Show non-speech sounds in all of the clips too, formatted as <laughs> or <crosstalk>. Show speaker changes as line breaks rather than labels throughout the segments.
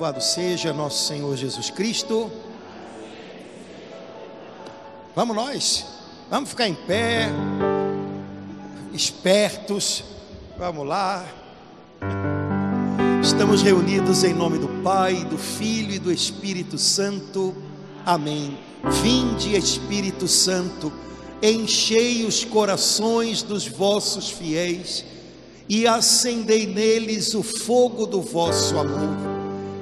Louvado seja nosso Senhor Jesus Cristo. Vamos nós, vamos ficar em pé, espertos, vamos lá. Estamos reunidos em nome do Pai, do Filho e do Espírito Santo. Amém. Vinde, Espírito Santo, enchei os corações dos vossos fiéis e acendei neles o fogo do vosso amor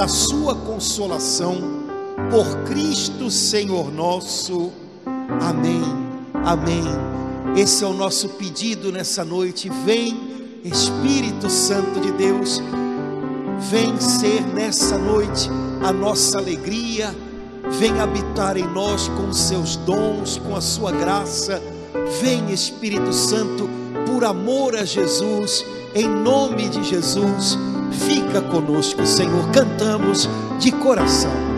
da sua consolação, por Cristo Senhor nosso. Amém. Amém. Esse é o nosso pedido nessa noite. Vem, Espírito Santo de Deus, vem ser nessa noite a nossa alegria, vem habitar em nós com os seus dons, com a sua graça. Vem, Espírito Santo, por amor a Jesus, em nome de Jesus Fica conosco, Senhor. Cantamos de coração.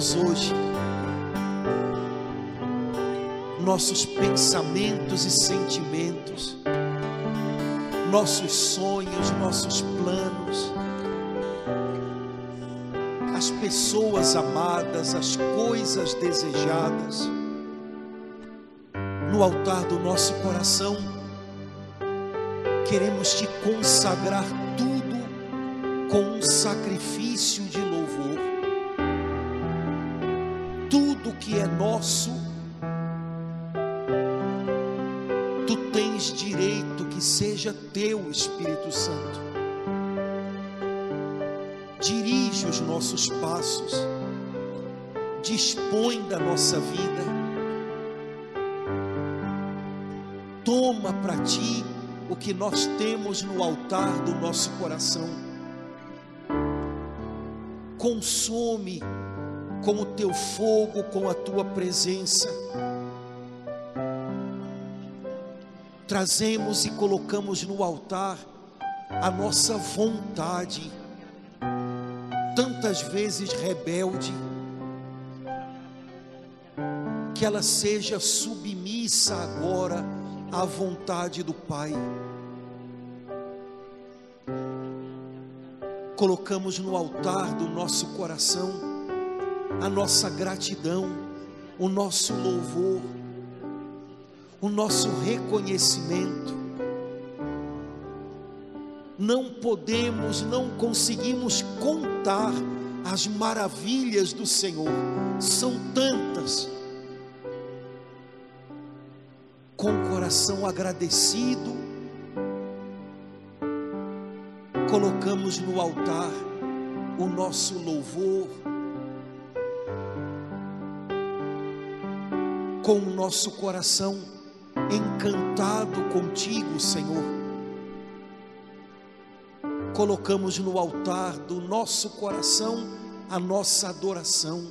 Derramamos hoje.
Nossos pensamentos e sentimentos, nossos sonhos, nossos planos, as pessoas amadas, as coisas desejadas, no altar do nosso coração, queremos te consagrar tudo com um sacrifício de que é nosso, tu tens direito que seja teu, Espírito Santo. Dirige os nossos passos, dispõe da nossa vida, toma para ti o que nós temos no altar do nosso coração. Consome com o teu fogo, com a tua presença. Trazemos e colocamos no altar a nossa vontade, tantas vezes rebelde, que ela seja submissa agora à vontade do Pai. Colocamos no altar do nosso coração a nossa gratidão, o nosso louvor, o nosso reconhecimento. Não podemos, não conseguimos contar as maravilhas do Senhor, são tantas com o coração agradecido, colocamos no altar o nosso louvor, com o nosso coração encantado contigo, Senhor. Colocamos no altar do nosso coração a nossa adoração.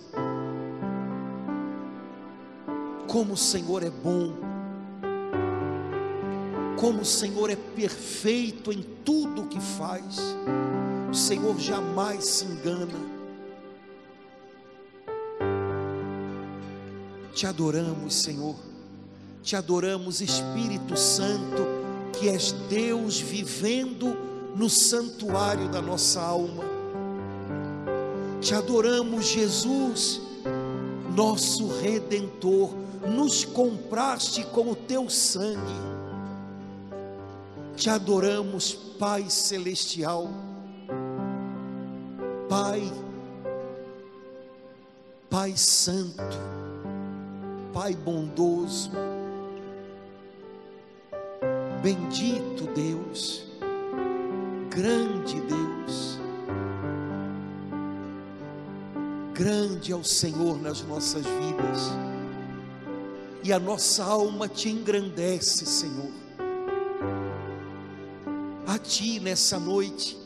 Como o Senhor é bom como o Senhor é perfeito em tudo o que faz, o Senhor jamais se engana. Te adoramos, Senhor, te adoramos, Espírito Santo, que és Deus vivendo no santuário da nossa alma. Te adoramos, Jesus, nosso redentor, nos compraste com o teu sangue. Te adoramos, Pai Celestial, Pai, Pai Santo, Pai bondoso, bendito Deus, grande Deus, grande é o Senhor nas nossas vidas, e a nossa alma te engrandece, Senhor. A Ti nessa noite.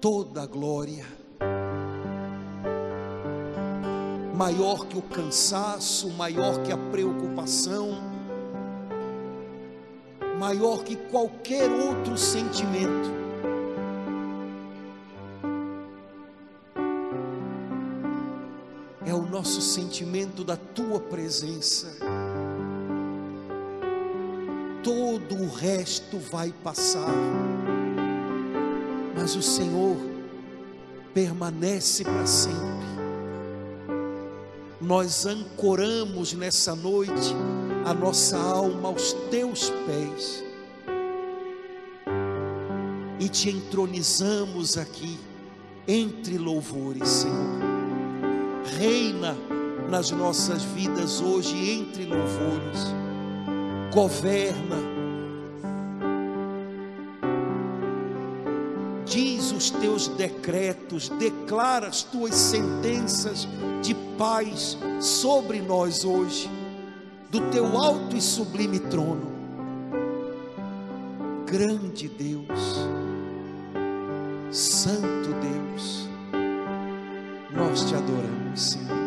Toda a glória, maior que o cansaço, maior que a preocupação, maior que qualquer outro sentimento. É o nosso sentimento da tua presença todo o resto vai passar, mas o Senhor permanece para sempre. Nós ancoramos nessa noite a nossa alma aos teus pés e te entronizamos aqui entre louvores, Senhor. Reina nas nossas vidas hoje entre louvores governa. Os teus decretos, declara as tuas sentenças de paz sobre nós hoje, do teu alto e sublime trono. Grande Deus, Santo Deus, nós te adoramos, Senhor.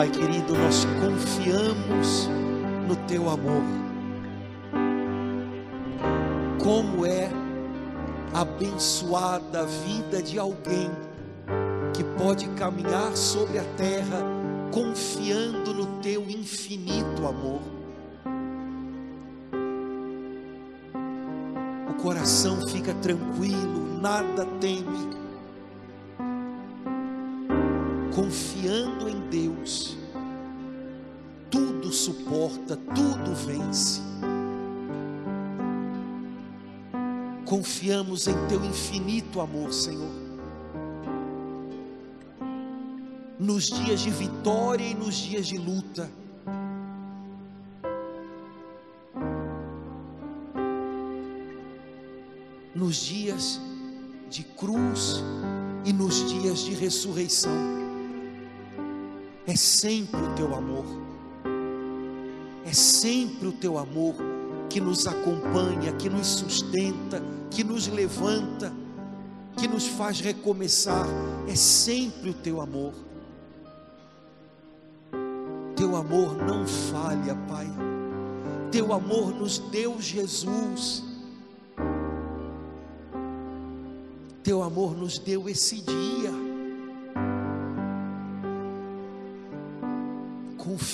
Pai querido, nós confiamos no teu amor. Como é abençoada a vida de alguém que pode caminhar sobre a terra confiando no teu infinito amor. O coração fica tranquilo, nada teme confiando em Deus, tudo suporta, tudo vence. Confiamos em Teu infinito amor, Senhor. Nos dias de vitória e nos dias de luta. Nos dias de cruz e nos dias de ressurreição é sempre o teu amor, é sempre o teu amor que nos acompanha, que nos sustenta, que nos levanta, que nos faz recomeçar, é sempre o teu amor. Teu amor não falha, Pai. Teu amor nos deu Jesus. Teu amor nos deu esse dia.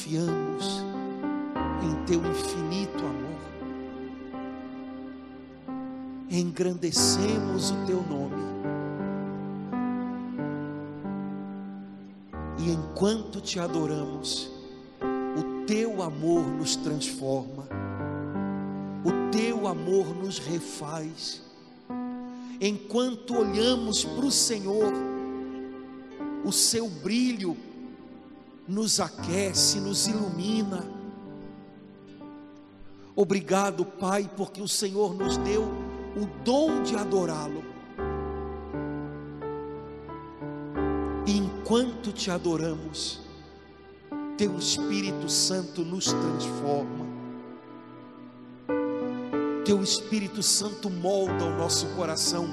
Confiamos em teu infinito amor, engrandecemos o teu nome, e enquanto te adoramos, o teu amor nos transforma, o teu amor nos refaz, enquanto olhamos para o Senhor, o seu brilho nos aquece, nos ilumina. Obrigado, Pai, porque o Senhor nos deu o dom de adorá-lo. E enquanto te adoramos, Teu Espírito Santo nos transforma. Teu Espírito Santo molda o nosso coração.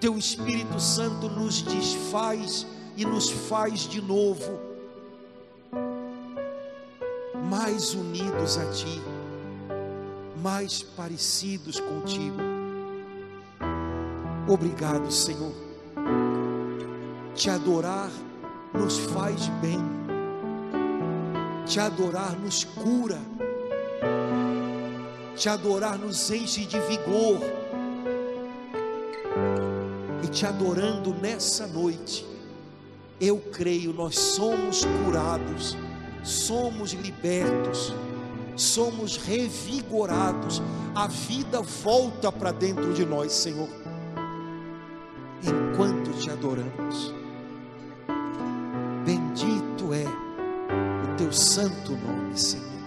Teu Espírito Santo nos desfaz e nos faz de novo mais unidos a Ti, mais parecidos contigo. Obrigado, Senhor. Te adorar nos faz bem, te adorar nos cura, te adorar nos enche de vigor.
E te adorando nessa noite, eu creio, nós somos curados somos libertos, somos revigorados, a vida volta para dentro de nós, Senhor, enquanto te adoramos. Bendito é o teu santo nome, Senhor.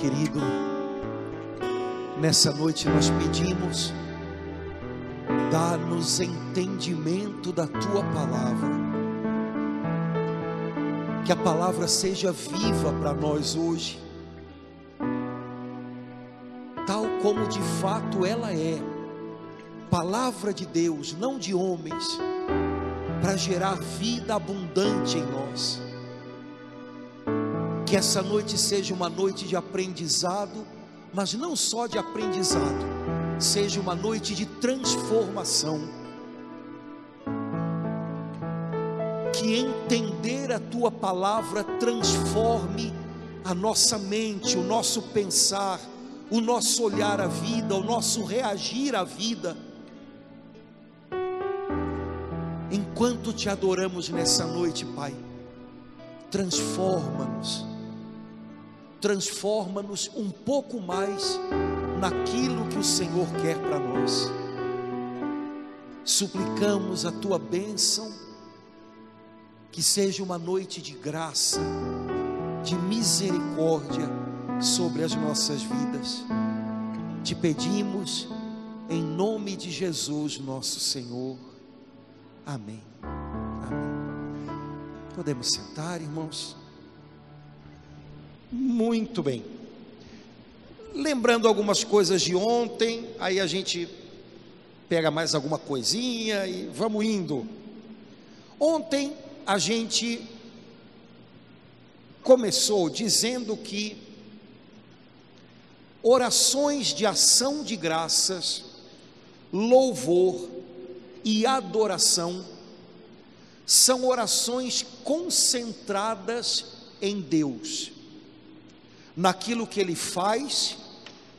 Querido, nessa noite nós pedimos, dá-nos entendimento da tua palavra, que a palavra seja viva para nós hoje, tal como de fato ela é, palavra de Deus, não de homens, para gerar vida abundante em nós. Que essa noite seja uma noite de aprendizado, mas não só de aprendizado, seja uma noite de transformação. Que entender a tua palavra transforme a nossa mente, o nosso pensar, o nosso olhar à vida, o nosso reagir à vida. Enquanto te adoramos nessa noite, Pai, transforma-nos transforma-nos um pouco mais naquilo que o Senhor quer para nós. Suplicamos a tua bênção, que seja uma noite de graça, de misericórdia sobre as nossas vidas. Te pedimos em nome de Jesus, nosso Senhor. Amém. Amém. Podemos sentar, irmãos. Muito bem. Lembrando algumas coisas de ontem, aí a gente pega mais alguma coisinha e vamos indo. Ontem a gente começou dizendo que orações de ação de graças, louvor e adoração são orações concentradas em Deus naquilo que ele faz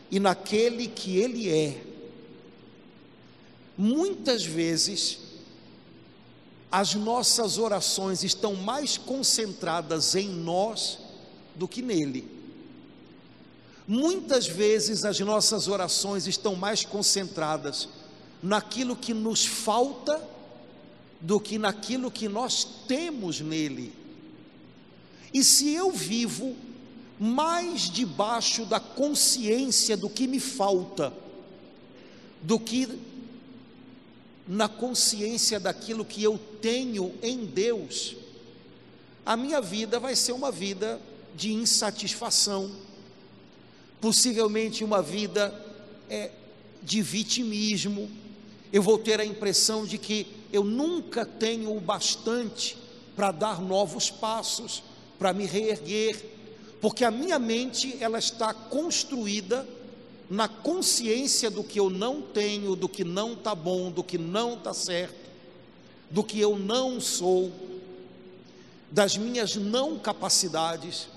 e naquele que ele é. Muitas vezes, as nossas orações estão mais concentradas em nós do que nele. Muitas vezes as nossas orações estão mais concentradas naquilo que nos falta do que naquilo que nós temos nele. E se eu vivo mais debaixo da consciência do que me falta, do que na consciência daquilo que eu tenho em Deus, a minha vida vai ser uma vida de insatisfação, possivelmente uma vida é, de vitimismo. Eu vou ter a impressão de que eu nunca tenho o bastante para dar novos passos, para me reerguer porque a minha mente ela está construída na consciência do que eu não tenho, do que não está bom, do que não está certo, do que eu não sou, das minhas não capacidades.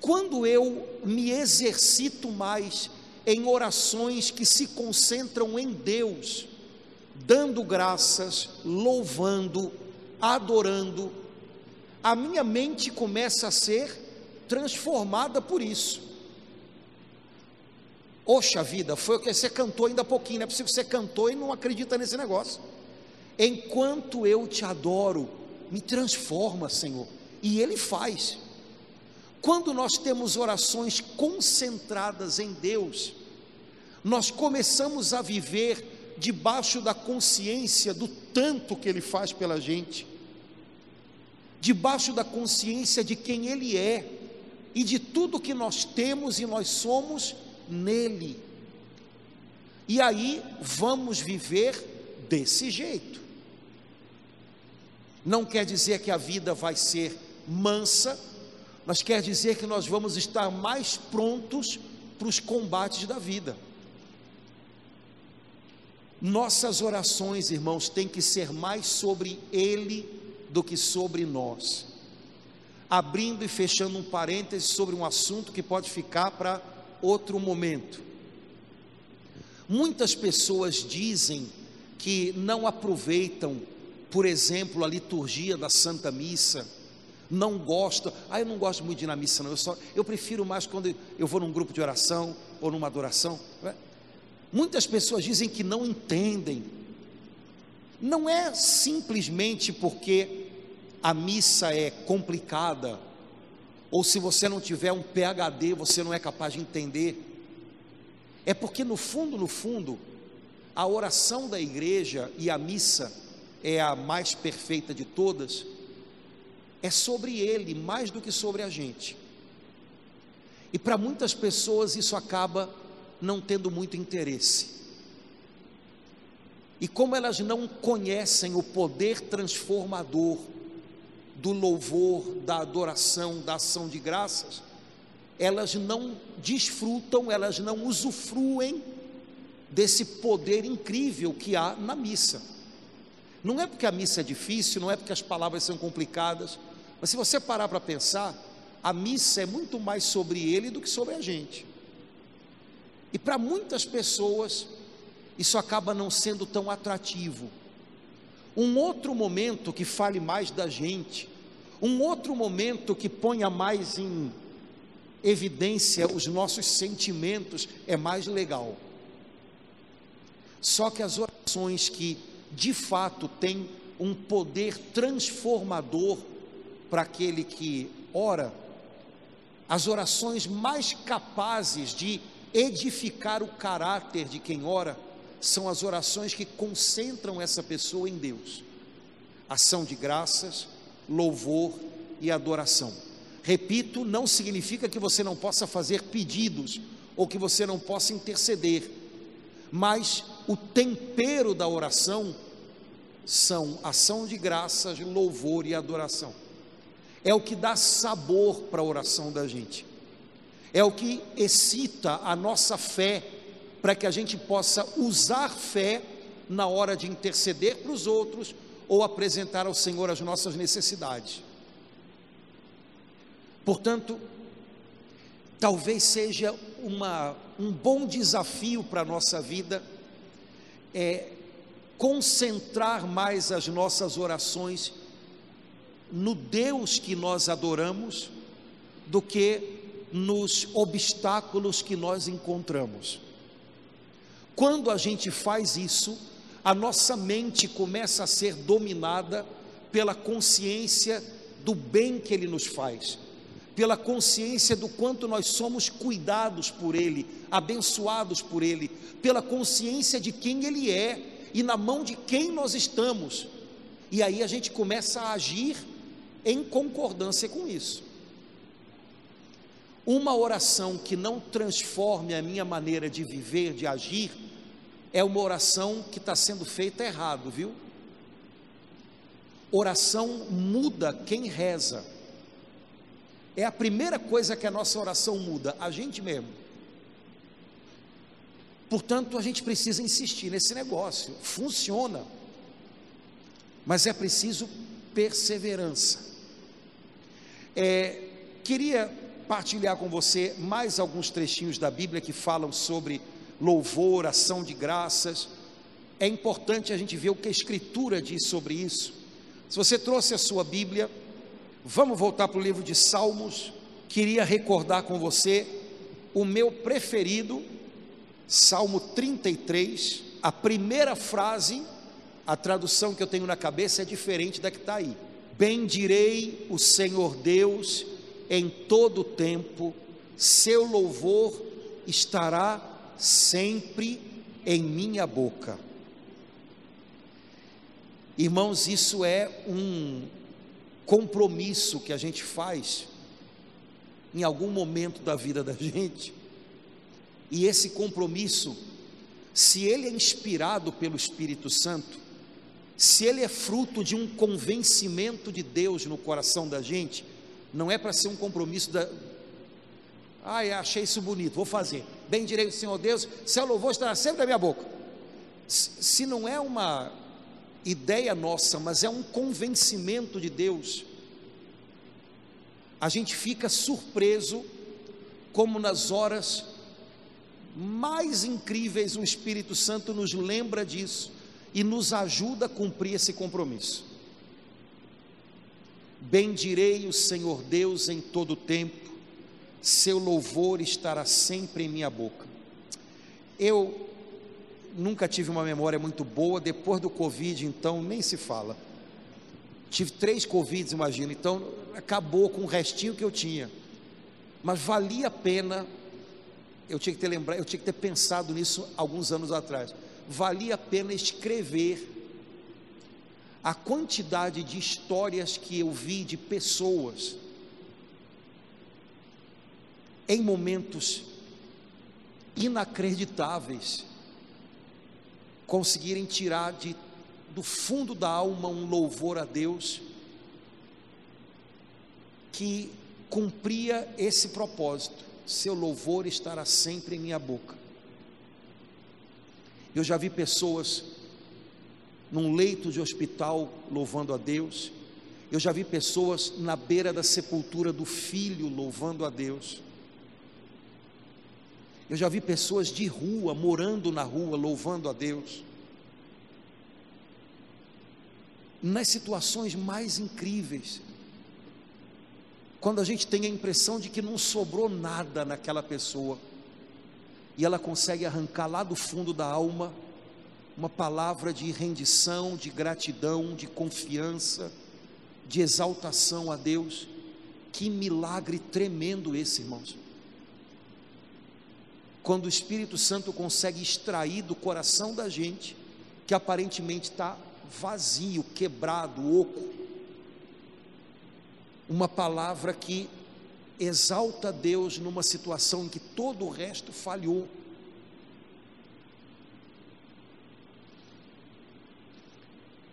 Quando eu me exercito mais em orações que se concentram em Deus, dando graças, louvando, adorando, a minha mente começa a ser transformada por isso. Oxa vida, foi o que você cantou ainda há pouquinho, não é possível que você cantou e não acredita nesse negócio. Enquanto eu te adoro, me transforma, Senhor. E Ele faz. Quando nós temos orações concentradas em Deus, nós começamos a viver debaixo da consciência do tanto que Ele faz pela gente, debaixo da consciência de quem Ele é, e de tudo que nós temos e nós somos nele. E aí vamos viver desse jeito. Não quer dizer que a vida vai ser mansa, mas quer dizer que nós vamos estar mais prontos para os combates da vida. Nossas orações, irmãos, têm que ser mais sobre Ele do que sobre nós abrindo e fechando um parêntese sobre um assunto que pode ficar para outro momento. Muitas pessoas dizem que não aproveitam, por exemplo, a liturgia da Santa Missa, não gostam. Ah, eu não gosto muito de ir na missa, não. Eu, só, eu prefiro mais quando eu vou num grupo de oração ou numa adoração. É? Muitas pessoas dizem que não entendem. Não é simplesmente porque a missa é complicada, ou se você não tiver um PhD, você não é capaz de entender. É porque no fundo, no fundo, a oração da igreja e a missa é a mais perfeita de todas, é sobre ele mais do que sobre a gente. E para muitas pessoas isso acaba não tendo muito interesse. E como elas não conhecem o poder transformador do louvor, da adoração, da ação de graças, elas não desfrutam, elas não usufruem desse poder incrível que há na missa. Não é porque a missa é difícil, não é porque as palavras são complicadas, mas se você parar para pensar, a missa é muito mais sobre ele do que sobre a gente. E para muitas pessoas, isso acaba não sendo tão atrativo. Um outro momento que fale mais da gente, um outro momento que ponha mais em evidência os nossos sentimentos é mais legal. Só que as orações que de fato têm um poder transformador para aquele que ora, as orações mais capazes de edificar o caráter de quem ora, são as orações que concentram essa pessoa em Deus. Ação de graças, louvor e adoração. Repito, não significa que você não possa fazer pedidos ou que você não possa interceder, mas o tempero da oração são ação de graças, louvor e adoração. É o que dá sabor para a oração da gente. É o que excita a nossa fé para que a gente possa usar fé na hora de interceder para os outros ou apresentar ao Senhor as nossas necessidades. Portanto, talvez seja uma, um bom desafio para a nossa vida é concentrar mais as nossas orações no Deus que nós adoramos do que nos obstáculos que nós encontramos. Quando a gente faz isso, a nossa mente começa a ser dominada pela consciência do bem que Ele nos faz, pela consciência do quanto nós somos cuidados por Ele, abençoados por Ele, pela consciência de quem Ele é e na mão de quem nós estamos. E aí a gente começa a agir em concordância com isso. Uma oração que não transforme a minha maneira de viver, de agir, é uma oração que está sendo feita errado, viu? Oração muda quem reza. É a primeira coisa que a nossa oração muda, a gente mesmo. Portanto, a gente precisa insistir nesse negócio. Funciona. Mas é preciso perseverança. É, queria partilhar com você mais alguns trechinhos da Bíblia que falam sobre louvor, ação de graças. É importante a gente ver o que a Escritura diz sobre isso. Se você trouxe a sua Bíblia, vamos voltar para o livro de Salmos. Queria recordar com você o meu preferido, Salmo 33. A primeira frase, a tradução que eu tenho na cabeça é diferente da que está aí. Bendirei o Senhor Deus em todo o tempo, seu louvor estará sempre em minha boca. Irmãos, isso é um compromisso que a gente faz em algum momento da vida da <laughs> gente, e esse compromisso, se ele é inspirado pelo Espírito Santo, se ele é fruto de um convencimento de Deus no coração da gente, não é para ser um compromisso da. Ai, achei isso bonito, vou fazer. Bem direito, Senhor Deus, seu louvor estará sempre na minha boca. Se não é uma ideia nossa, mas é um convencimento de Deus, a gente fica surpreso como nas horas mais incríveis o Espírito Santo nos lembra disso e nos ajuda a cumprir esse compromisso. Bendirei o Senhor Deus em todo o tempo, seu louvor estará sempre em minha boca. Eu nunca tive uma memória muito boa, depois do Covid, então nem se fala. Tive três Covids, imagina, então acabou com o restinho que eu tinha. Mas valia a pena, eu tinha que ter lembrado, eu tinha que ter pensado nisso alguns anos atrás. Valia a pena escrever a quantidade de histórias que eu vi de pessoas em momentos inacreditáveis conseguirem tirar de, do fundo da alma um louvor a Deus que cumpria esse propósito: seu louvor estará sempre em minha boca. Eu já vi pessoas num leito de hospital louvando a Deus, eu já vi pessoas na beira da sepultura do filho louvando a Deus. Eu já vi pessoas de rua, morando na rua, louvando a Deus. Nas situações mais incríveis, quando a gente tem a impressão de que não sobrou nada naquela pessoa, e ela consegue arrancar lá do fundo da alma uma palavra de rendição, de gratidão, de confiança, de exaltação a Deus. Que milagre tremendo esse, irmãos. Quando o Espírito Santo consegue extrair do coração da gente, que aparentemente está vazio, quebrado, oco, uma palavra que exalta Deus numa situação em que todo o resto falhou.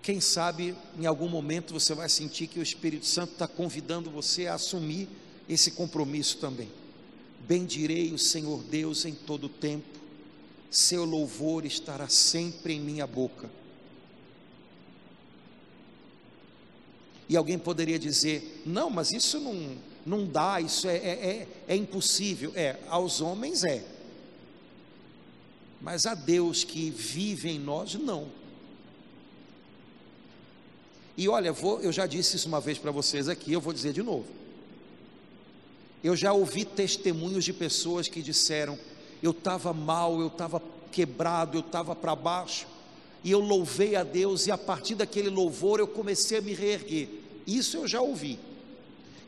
Quem sabe em algum momento você vai sentir que o Espírito Santo está convidando você a assumir esse compromisso também. Bendirei o Senhor Deus em todo o tempo, seu louvor estará sempre em minha boca. E alguém poderia dizer: não, mas isso não, não dá, isso é, é, é, é impossível. É, aos homens é, mas a Deus que vive em nós, não. E olha, vou, eu já disse isso uma vez para vocês aqui, eu vou dizer de novo. Eu já ouvi testemunhos de pessoas que disseram: eu estava mal, eu estava quebrado, eu estava para baixo, e eu louvei a Deus, e a partir daquele louvor eu comecei a me reerguer. Isso eu já ouvi.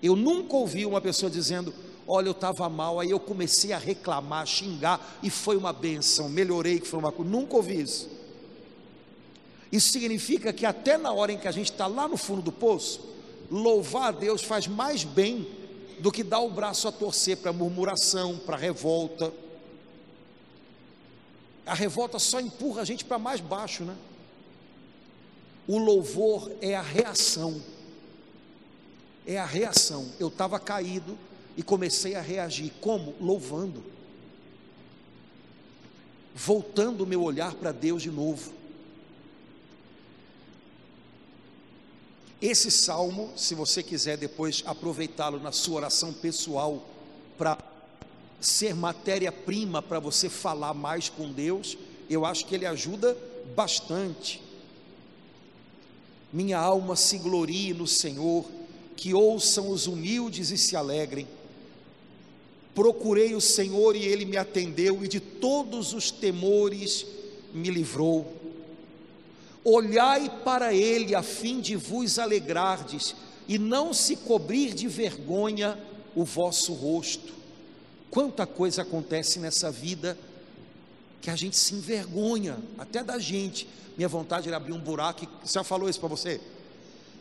Eu nunca ouvi uma pessoa dizendo: Olha, eu estava mal, aí eu comecei a reclamar, xingar, e foi uma benção, melhorei, que foi uma coisa. Nunca ouvi isso. Isso significa que até na hora em que a gente está lá no fundo do poço, louvar a Deus faz mais bem do que dar o braço a torcer para murmuração, para revolta. A revolta só empurra a gente para mais baixo, né? O louvor é a reação. É a reação. Eu estava caído e comecei a reagir. Como? Louvando. Voltando o meu olhar para Deus de novo. Esse salmo, se você quiser depois aproveitá-lo na sua oração pessoal para ser matéria-prima para você falar mais com Deus, eu acho que ele ajuda bastante. Minha alma se glorie no Senhor, que ouçam os humildes e se alegrem. Procurei o Senhor e ele me atendeu, e de todos os temores me livrou. Olhai para ele a fim de vos alegrardes e não se cobrir de vergonha o vosso rosto. Quanta coisa acontece nessa vida que a gente se envergonha, até da gente. Minha vontade era abrir um buraco, já falou isso para você?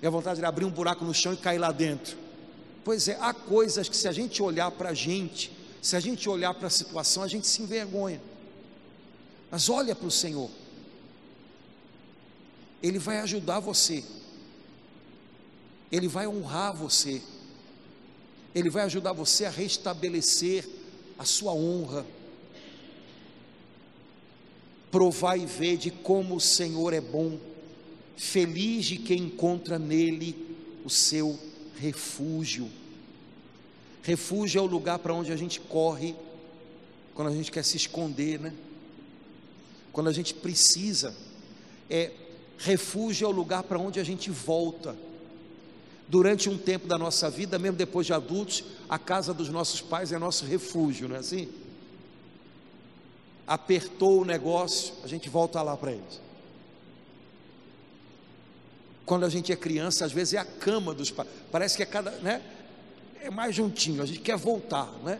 Minha vontade era abrir um buraco no chão e cair lá dentro. Pois é, há coisas que se a gente olhar para a gente, se a gente olhar para a situação, a gente se envergonha. Mas olha para o Senhor. Ele vai ajudar você, Ele vai honrar você, Ele vai ajudar você a restabelecer a sua honra. Provar e ver de como o Senhor é bom, feliz de quem encontra nele o seu refúgio. Refúgio é o lugar para onde a gente corre quando a gente quer se esconder, né? Quando a gente precisa. É refúgio é o lugar para onde a gente volta. Durante um tempo da nossa vida, mesmo depois de adultos, a casa dos nossos pais é nosso refúgio, não é assim? Apertou o negócio, a gente volta lá para eles. Quando a gente é criança, às vezes é a cama dos pais. Parece que é cada, né? é mais juntinho, a gente quer voltar, né?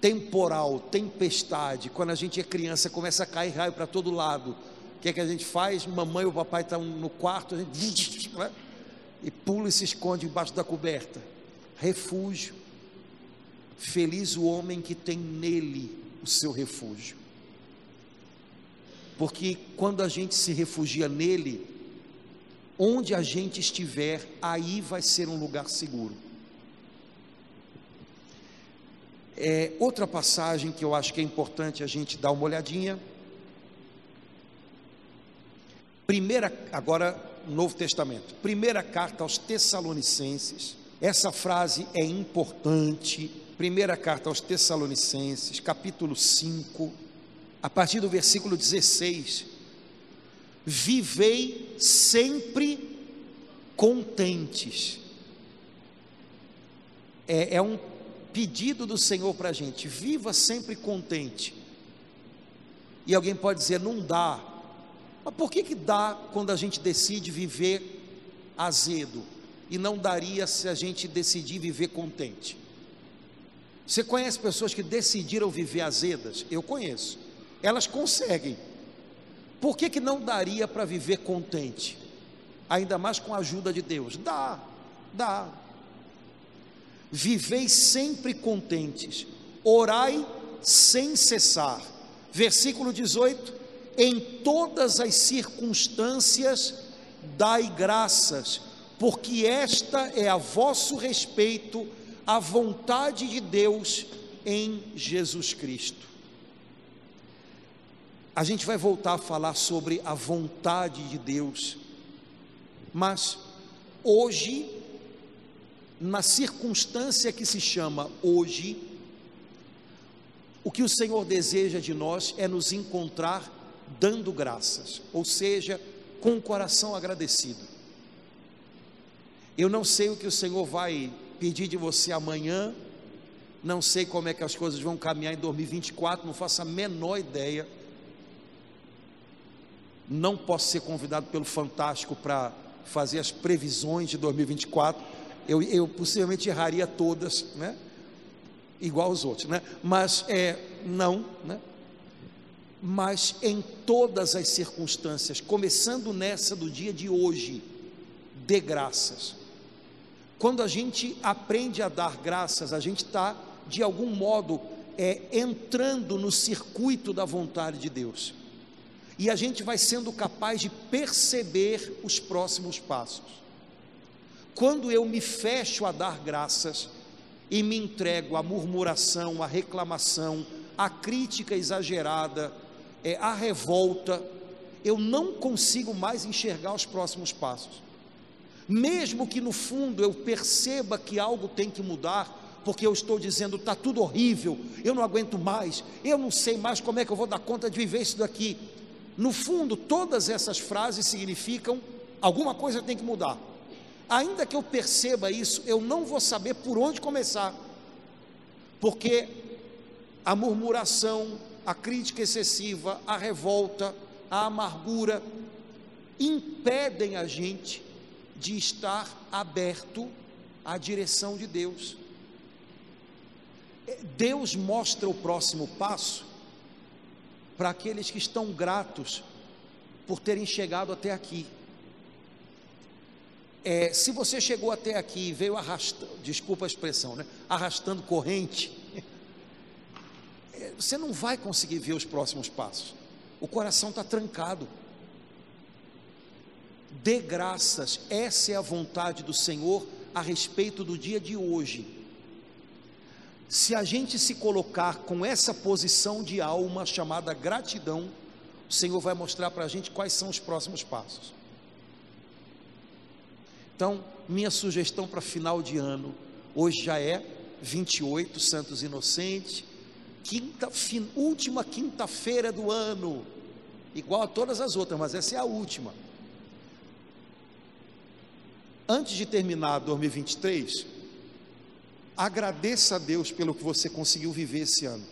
Temporal, tempestade, quando a gente é criança, começa a cair raio para todo lado. O que é que a gente faz? Mamãe ou papai estão no quarto, a gente <laughs> né? e pula e se esconde embaixo da coberta. Refúgio. Feliz o homem que tem nele o seu refúgio. Porque quando a gente se refugia nele, onde a gente estiver, aí vai ser um lugar seguro. É, outra passagem que eu acho que é importante a gente dar uma olhadinha. Primeira, agora, Novo Testamento. Primeira carta aos Tessalonicenses. Essa frase é importante. Primeira carta aos Tessalonicenses, capítulo 5, a partir do versículo 16. Vivei sempre contentes. É, é um pedido do Senhor para a gente, viva sempre contente. E alguém pode dizer, não dá. Mas por que, que dá quando a gente decide viver azedo? E não daria se a gente decidir viver contente? Você conhece pessoas que decidiram viver azedas? Eu conheço. Elas conseguem. Por que, que não daria para viver contente? Ainda mais com a ajuda de Deus. Dá, dá. Vivei sempre contentes, orai sem cessar. Versículo 18: Em todas as circunstâncias dai graças, porque esta é a vosso respeito a vontade de Deus em Jesus Cristo. A gente vai voltar a falar sobre a vontade de Deus, mas hoje, na circunstância que se chama hoje, o que o Senhor deseja de nós é nos encontrar dando graças, ou seja, com o coração agradecido. Eu não sei o que o Senhor vai pedir de você amanhã, não sei como é que as coisas vão caminhar em 2024, não faço a menor ideia. Não posso ser convidado pelo Fantástico para fazer as previsões de 2024. Eu, eu possivelmente erraria todas, né? Igual aos outros, né? Mas é não, né? Mas em todas as circunstâncias, começando nessa do dia de hoje, dê graças. Quando a gente aprende a dar graças, a gente está, de algum modo, é, entrando no circuito da vontade de Deus. E a gente vai sendo capaz de perceber os próximos passos. Quando eu me fecho a dar graças e me entrego à murmuração, à reclamação, à crítica exagerada, é, à revolta, eu não consigo mais enxergar os próximos passos mesmo que no fundo eu perceba que algo tem que mudar, porque eu estou dizendo está tudo horrível, eu não aguento mais, eu não sei mais como é que eu vou dar conta de viver isso daqui. No fundo, todas essas frases significam alguma coisa tem que mudar. Ainda que eu perceba isso, eu não vou saber por onde começar, porque a murmuração, a crítica excessiva, a revolta, a amargura impedem a gente de estar aberto à direção de Deus. Deus mostra o próximo passo para aqueles que estão gratos por terem chegado até aqui. É, se você chegou até aqui e veio arrastando, desculpa a expressão, né? arrastando corrente, você não vai conseguir ver os próximos passos. O coração está trancado dê graças, essa é a vontade do Senhor a respeito do dia de hoje. Se a gente se colocar com essa posição de alma chamada gratidão, o Senhor vai mostrar para a gente quais são os próximos passos. Então, minha sugestão para final de ano, hoje já é 28, Santos Inocentes, quinta, fin, última quinta-feira do ano, igual a todas as outras, mas essa é a última antes de terminar 2023, agradeça a Deus pelo que você conseguiu viver esse ano.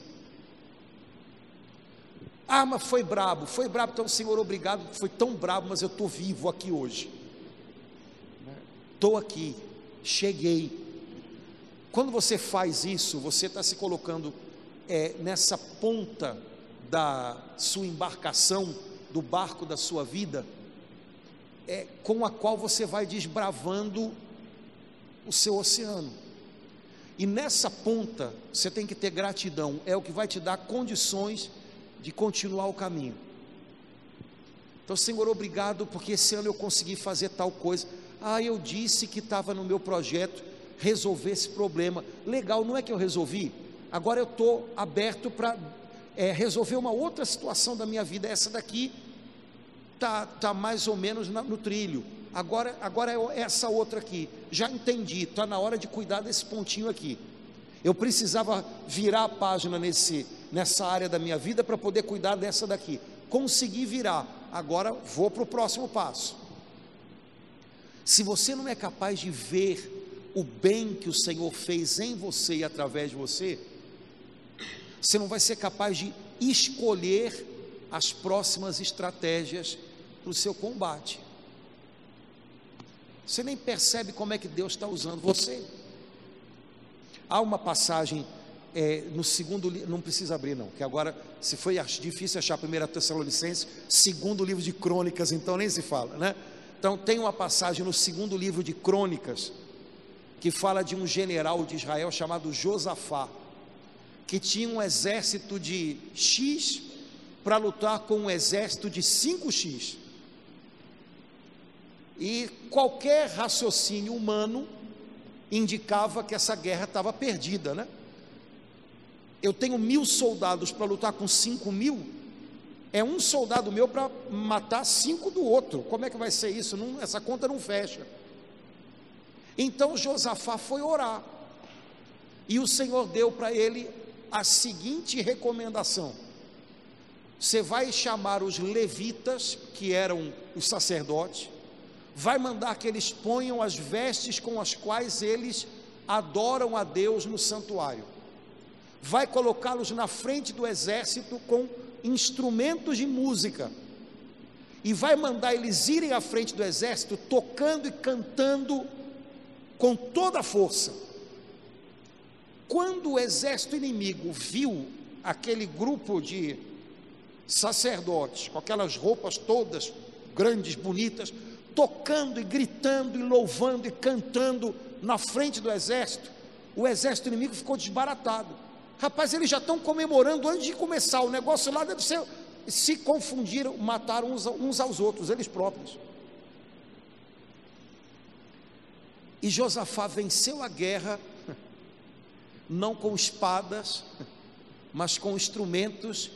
Ah, mas foi brabo, foi brabo, então Senhor, obrigado, foi tão brabo, mas eu estou vivo aqui hoje. Estou aqui, cheguei. Quando você faz isso, você está se colocando é, nessa ponta da sua embarcação, do barco da sua vida, é, com a qual você vai desbravando o seu oceano. E nessa ponta, você tem que ter gratidão, é o que vai te dar condições de continuar o caminho. Então, Senhor, obrigado, porque esse ano eu consegui fazer tal coisa. Ah, eu disse que estava no meu projeto resolver esse problema. Legal, não é que eu resolvi? Agora eu estou aberto para é, resolver uma outra situação da minha vida. Essa daqui tá, tá mais ou menos na, no trilho. Agora, agora é essa outra aqui. Já entendi, está na hora de cuidar desse pontinho aqui. Eu precisava virar a página nesse, nessa área da minha vida para poder cuidar dessa daqui. Consegui virar, agora vou para o próximo passo. Se você não é capaz de ver o bem que o Senhor fez em você e através de você, você não vai ser capaz de escolher as próximas estratégias para o seu combate. Você nem percebe como é que Deus está usando você. Há uma passagem é, no segundo livro, não precisa abrir não, que agora, se foi difícil achar a primeira Tessalonicenses, segundo livro de crônicas, então nem se fala, né? Então tem uma passagem no segundo livro de crônicas, que fala de um general de Israel chamado Josafá, que tinha um exército de X para lutar com um exército de 5X. E qualquer raciocínio humano indicava que essa guerra estava perdida, né? Eu tenho mil soldados para lutar com cinco mil, é um soldado meu para matar cinco do outro. Como é que vai ser isso? Não, essa conta não fecha. Então Josafá foi orar, e o Senhor deu para ele a seguinte recomendação: você vai chamar os levitas, que eram os sacerdotes, vai mandar que eles ponham as vestes com as quais eles adoram a Deus no santuário. Vai colocá-los na frente do exército com instrumentos de música. E vai mandar eles irem à frente do exército tocando e cantando com toda a força. Quando o exército inimigo viu aquele grupo de sacerdotes com aquelas roupas todas grandes, bonitas, tocando e gritando e louvando e cantando na frente do exército, o exército inimigo ficou desbaratado. Rapaz, eles já estão comemorando antes de começar. O negócio lá deve ser. Se confundiram, mataram uns, uns aos outros, eles próprios. E Josafá venceu a guerra, não com espadas, mas com instrumentos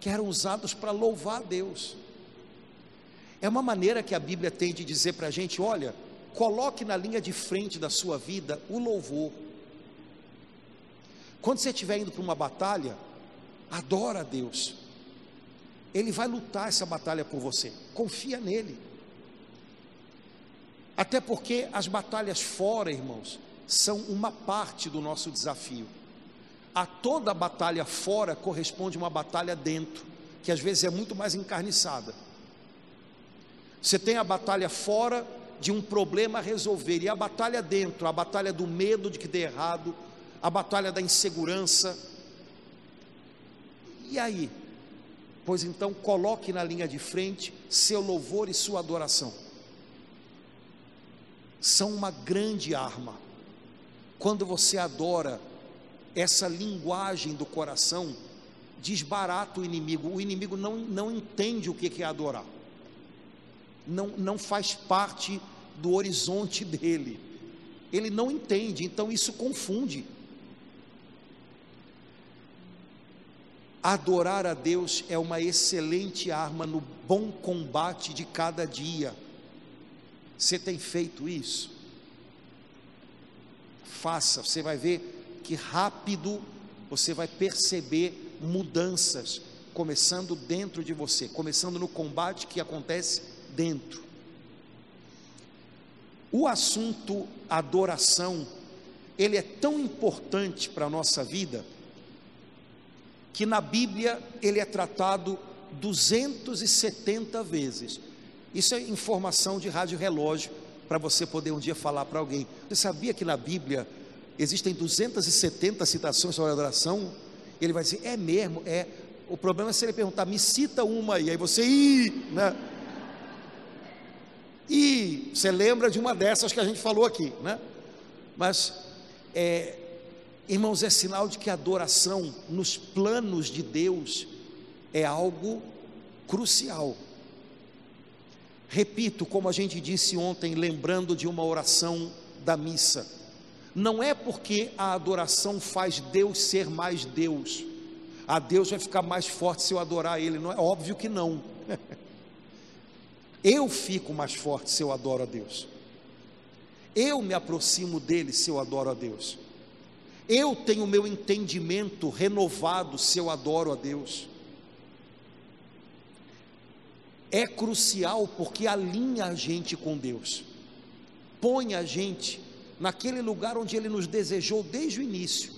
que eram usados para louvar a Deus. É uma maneira que a Bíblia tem de dizer para a gente: olha, coloque na linha de frente da sua vida o louvor. Quando você estiver indo para uma batalha, adora a Deus. Ele vai lutar essa batalha por você. Confia nele. Até porque as batalhas fora, irmãos, são uma parte do nosso desafio. A toda batalha fora corresponde uma batalha dentro, que às vezes é muito mais encarniçada. Você tem a batalha fora de um problema a resolver, e a batalha dentro, a batalha do medo de que dê errado, a batalha da insegurança. E aí? Pois então coloque na linha de frente seu louvor e sua adoração. São uma grande arma. Quando você adora essa linguagem do coração, desbarata o inimigo. O inimigo não, não entende o que é adorar não, não faz parte do horizonte dele. Ele não entende, então isso confunde. Adorar a Deus é uma excelente arma no bom combate de cada dia. Você tem feito isso? Faça, você vai ver que rápido você vai perceber mudanças começando dentro de você, começando no combate que acontece dentro. O assunto adoração, ele é tão importante para a nossa vida, que na Bíblia ele é tratado 270 vezes. Isso é informação de rádio relógio para você poder um dia falar para alguém. Você sabia que na Bíblia existem 270 citações sobre adoração, ele vai dizer, é mesmo, é. O problema é se ele perguntar, me cita uma aí, aí você, ih, né? E você lembra de uma dessas que a gente falou aqui, né? Mas, é, irmãos, é sinal de que a adoração nos planos de Deus é algo crucial. Repito, como a gente disse ontem, lembrando de uma oração da missa, não é porque a adoração faz Deus ser mais Deus, a Deus vai ficar mais forte se eu adorar Ele, não é óbvio que não. <laughs> Eu fico mais forte se eu adoro a Deus. Eu me aproximo dele se eu adoro a Deus. Eu tenho meu entendimento renovado se eu adoro a Deus. É crucial porque alinha a gente com Deus, põe a gente naquele lugar onde Ele nos desejou desde o início,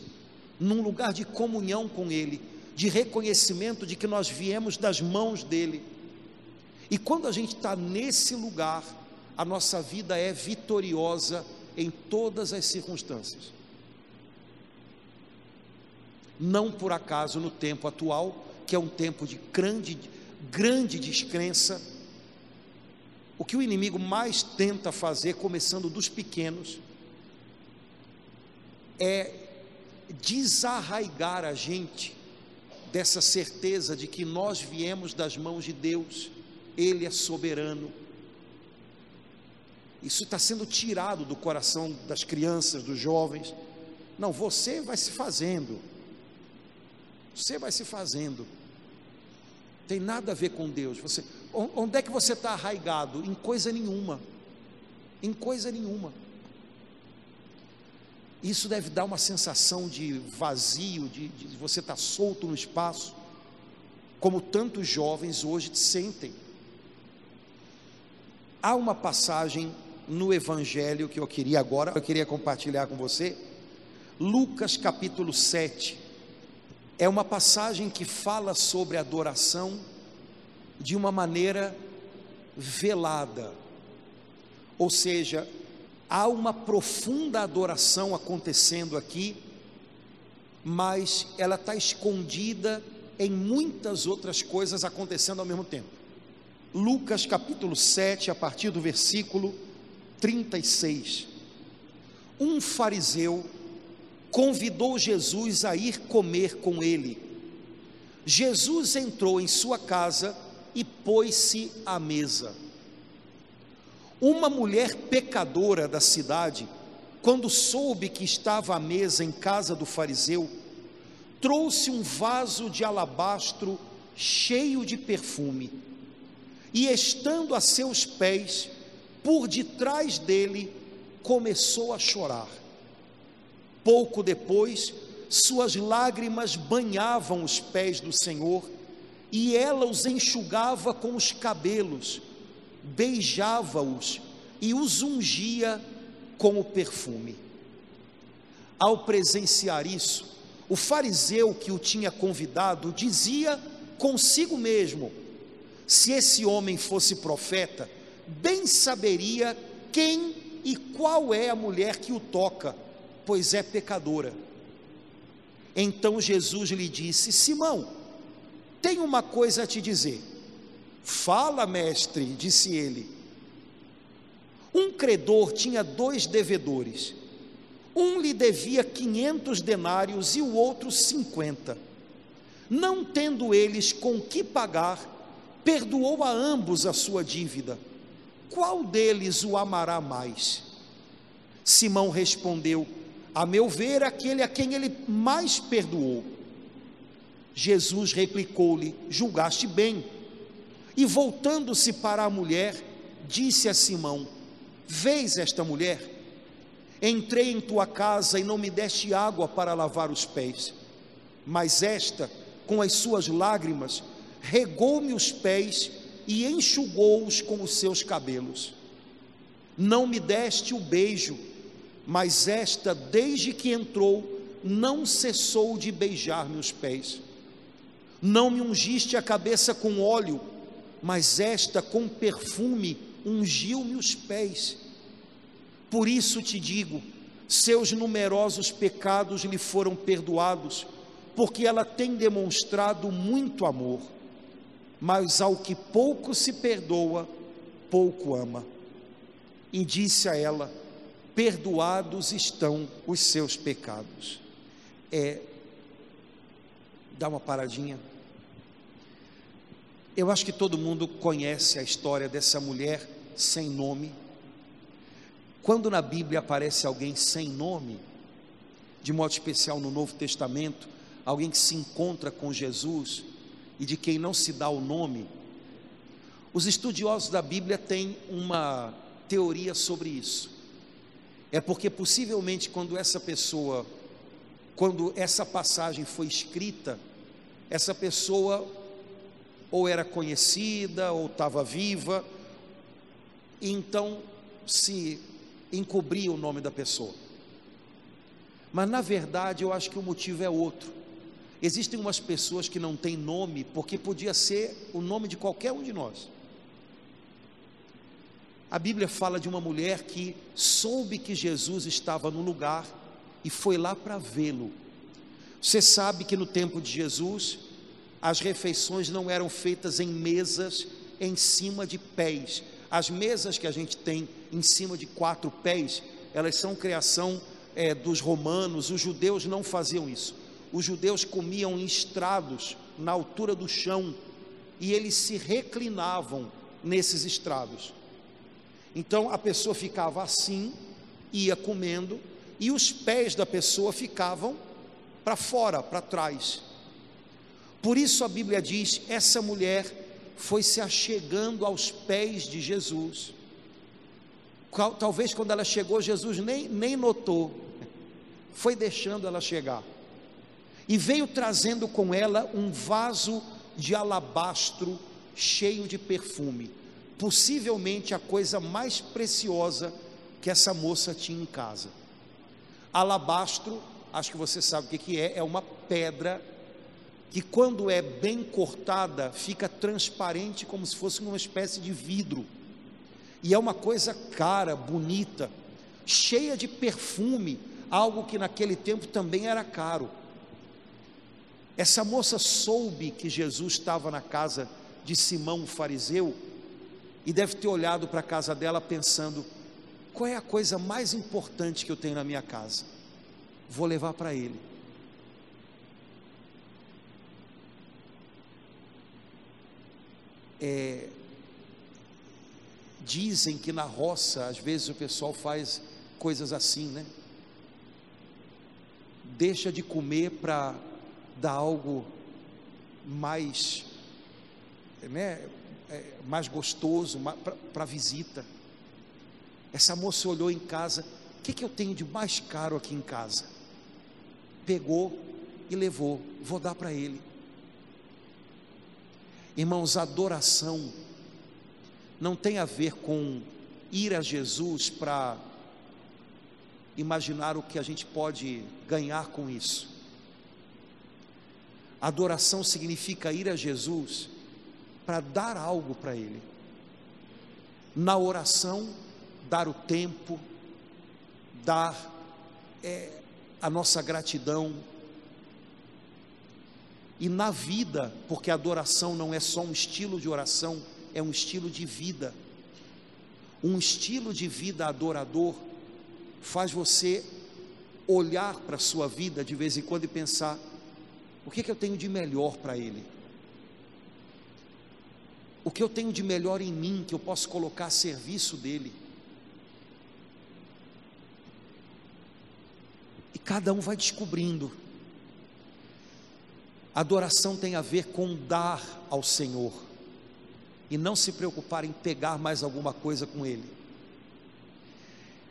num lugar de comunhão com Ele, de reconhecimento de que nós viemos das mãos dEle. E quando a gente está nesse lugar, a nossa vida é vitoriosa em todas as circunstâncias. Não por acaso no tempo atual, que é um tempo de grande, grande descrença, o que o inimigo mais tenta fazer, começando dos pequenos, é desarraigar a gente dessa certeza de que nós viemos das mãos de Deus ele é soberano. Isso está sendo tirado do coração das crianças, dos jovens. Não, você vai se fazendo. Você vai se fazendo. Tem nada a ver com Deus. Você, onde é que você está arraigado? Em coisa nenhuma. Em coisa nenhuma. Isso deve dar uma sensação de vazio, de, de você estar tá solto no espaço, como tantos jovens hoje sentem. Há uma passagem no Evangelho que eu queria agora, eu queria compartilhar com você. Lucas capítulo 7. É uma passagem que fala sobre adoração de uma maneira velada. Ou seja, há uma profunda adoração acontecendo aqui, mas ela está escondida em muitas outras coisas acontecendo ao mesmo tempo. Lucas capítulo 7, a partir do versículo 36. Um fariseu convidou Jesus a ir comer com ele. Jesus entrou em sua casa e pôs-se à mesa. Uma mulher pecadora da cidade, quando soube que estava à mesa em casa do fariseu, trouxe um vaso de alabastro cheio de perfume e estando a seus pés, por detrás dele, começou a chorar. Pouco depois, suas lágrimas banhavam os pés do Senhor, e ela os enxugava com os cabelos, beijava-os e os ungia com o perfume. Ao presenciar isso, o fariseu que o tinha convidado dizia consigo mesmo: se esse homem fosse profeta, bem saberia quem e qual é a mulher que o toca, pois é pecadora. Então Jesus lhe disse: Simão, tenho uma coisa a te dizer. Fala, mestre, disse ele. Um credor tinha dois devedores. Um lhe devia quinhentos denários e o outro cinquenta. Não tendo eles com que pagar, perdoou a ambos a sua dívida. Qual deles o amará mais? Simão respondeu: A meu ver, aquele a quem ele mais perdoou. Jesus replicou-lhe: Julgaste bem. E voltando-se para a mulher, disse a Simão: Vês esta mulher? Entrei em tua casa e não me deste água para lavar os pés, mas esta, com as suas lágrimas, regou-me os pés e enxugou-os com os seus cabelos. Não me deste o beijo, mas esta, desde que entrou, não cessou de beijar-me os pés. Não me ungiste a cabeça com óleo, mas esta, com perfume, ungiu-me os pés. Por isso te digo: seus numerosos pecados lhe foram perdoados, porque ela tem demonstrado muito amor. Mas ao que pouco se perdoa, pouco ama. E disse a ela: Perdoados estão os seus pecados. É, dá uma paradinha. Eu acho que todo mundo conhece a história dessa mulher sem nome. Quando na Bíblia aparece alguém sem nome, de modo especial no Novo Testamento, alguém que se encontra com Jesus e de quem não se dá o nome, os estudiosos da Bíblia têm uma teoria sobre isso. É porque possivelmente quando essa pessoa, quando essa passagem foi escrita, essa pessoa ou era conhecida ou estava viva, e então se encobria o nome da pessoa. Mas na verdade eu acho que o motivo é outro. Existem umas pessoas que não têm nome porque podia ser o nome de qualquer um de nós. A Bíblia fala de uma mulher que soube que Jesus estava no lugar e foi lá para vê-lo. Você sabe que no tempo de Jesus, as refeições não eram feitas em mesas em cima de pés. As mesas que a gente tem em cima de quatro pés, elas são criação é, dos romanos, os judeus não faziam isso. Os judeus comiam em estrados na altura do chão e eles se reclinavam nesses estrados. Então a pessoa ficava assim, ia comendo, e os pés da pessoa ficavam para fora, para trás. Por isso a Bíblia diz: essa mulher foi se achegando aos pés de Jesus. Talvez quando ela chegou, Jesus nem, nem notou, foi deixando ela chegar. E veio trazendo com ela um vaso de alabastro cheio de perfume, possivelmente a coisa mais preciosa que essa moça tinha em casa. Alabastro, acho que você sabe o que é, é uma pedra que quando é bem cortada, fica transparente como se fosse uma espécie de vidro. E é uma coisa cara, bonita, cheia de perfume, algo que naquele tempo também era caro. Essa moça soube que Jesus estava na casa de Simão o fariseu e deve ter olhado para a casa dela pensando: qual é a coisa mais importante que eu tenho na minha casa? Vou levar para ele. É, dizem que na roça, às vezes o pessoal faz coisas assim, né? Deixa de comer para dar algo mais, né? É, mais gostoso para visita. Essa moça olhou em casa: o que, que eu tenho de mais caro aqui em casa? Pegou e levou, vou dar para ele. Irmãos, adoração não tem a ver com ir a Jesus para imaginar o que a gente pode ganhar com isso. Adoração significa ir a Jesus para dar algo para Ele. Na oração, dar o tempo, dar é, a nossa gratidão, e na vida, porque a adoração não é só um estilo de oração, é um estilo de vida. Um estilo de vida adorador faz você olhar para a sua vida de vez em quando e pensar: o que, que eu tenho de melhor para Ele? O que eu tenho de melhor em mim que eu posso colocar a serviço dEle? E cada um vai descobrindo Adoração tem a ver com dar ao Senhor e não se preocupar em pegar mais alguma coisa com Ele.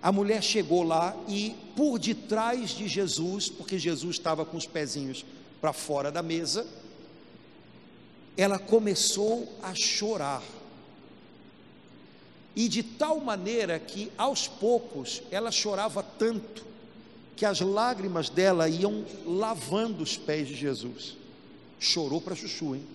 A mulher chegou lá e por detrás de Jesus, porque Jesus estava com os pezinhos para fora da mesa, ela começou a chorar. E de tal maneira que aos poucos ela chorava tanto que as lágrimas dela iam lavando os pés de Jesus. Chorou para chuchu, hein?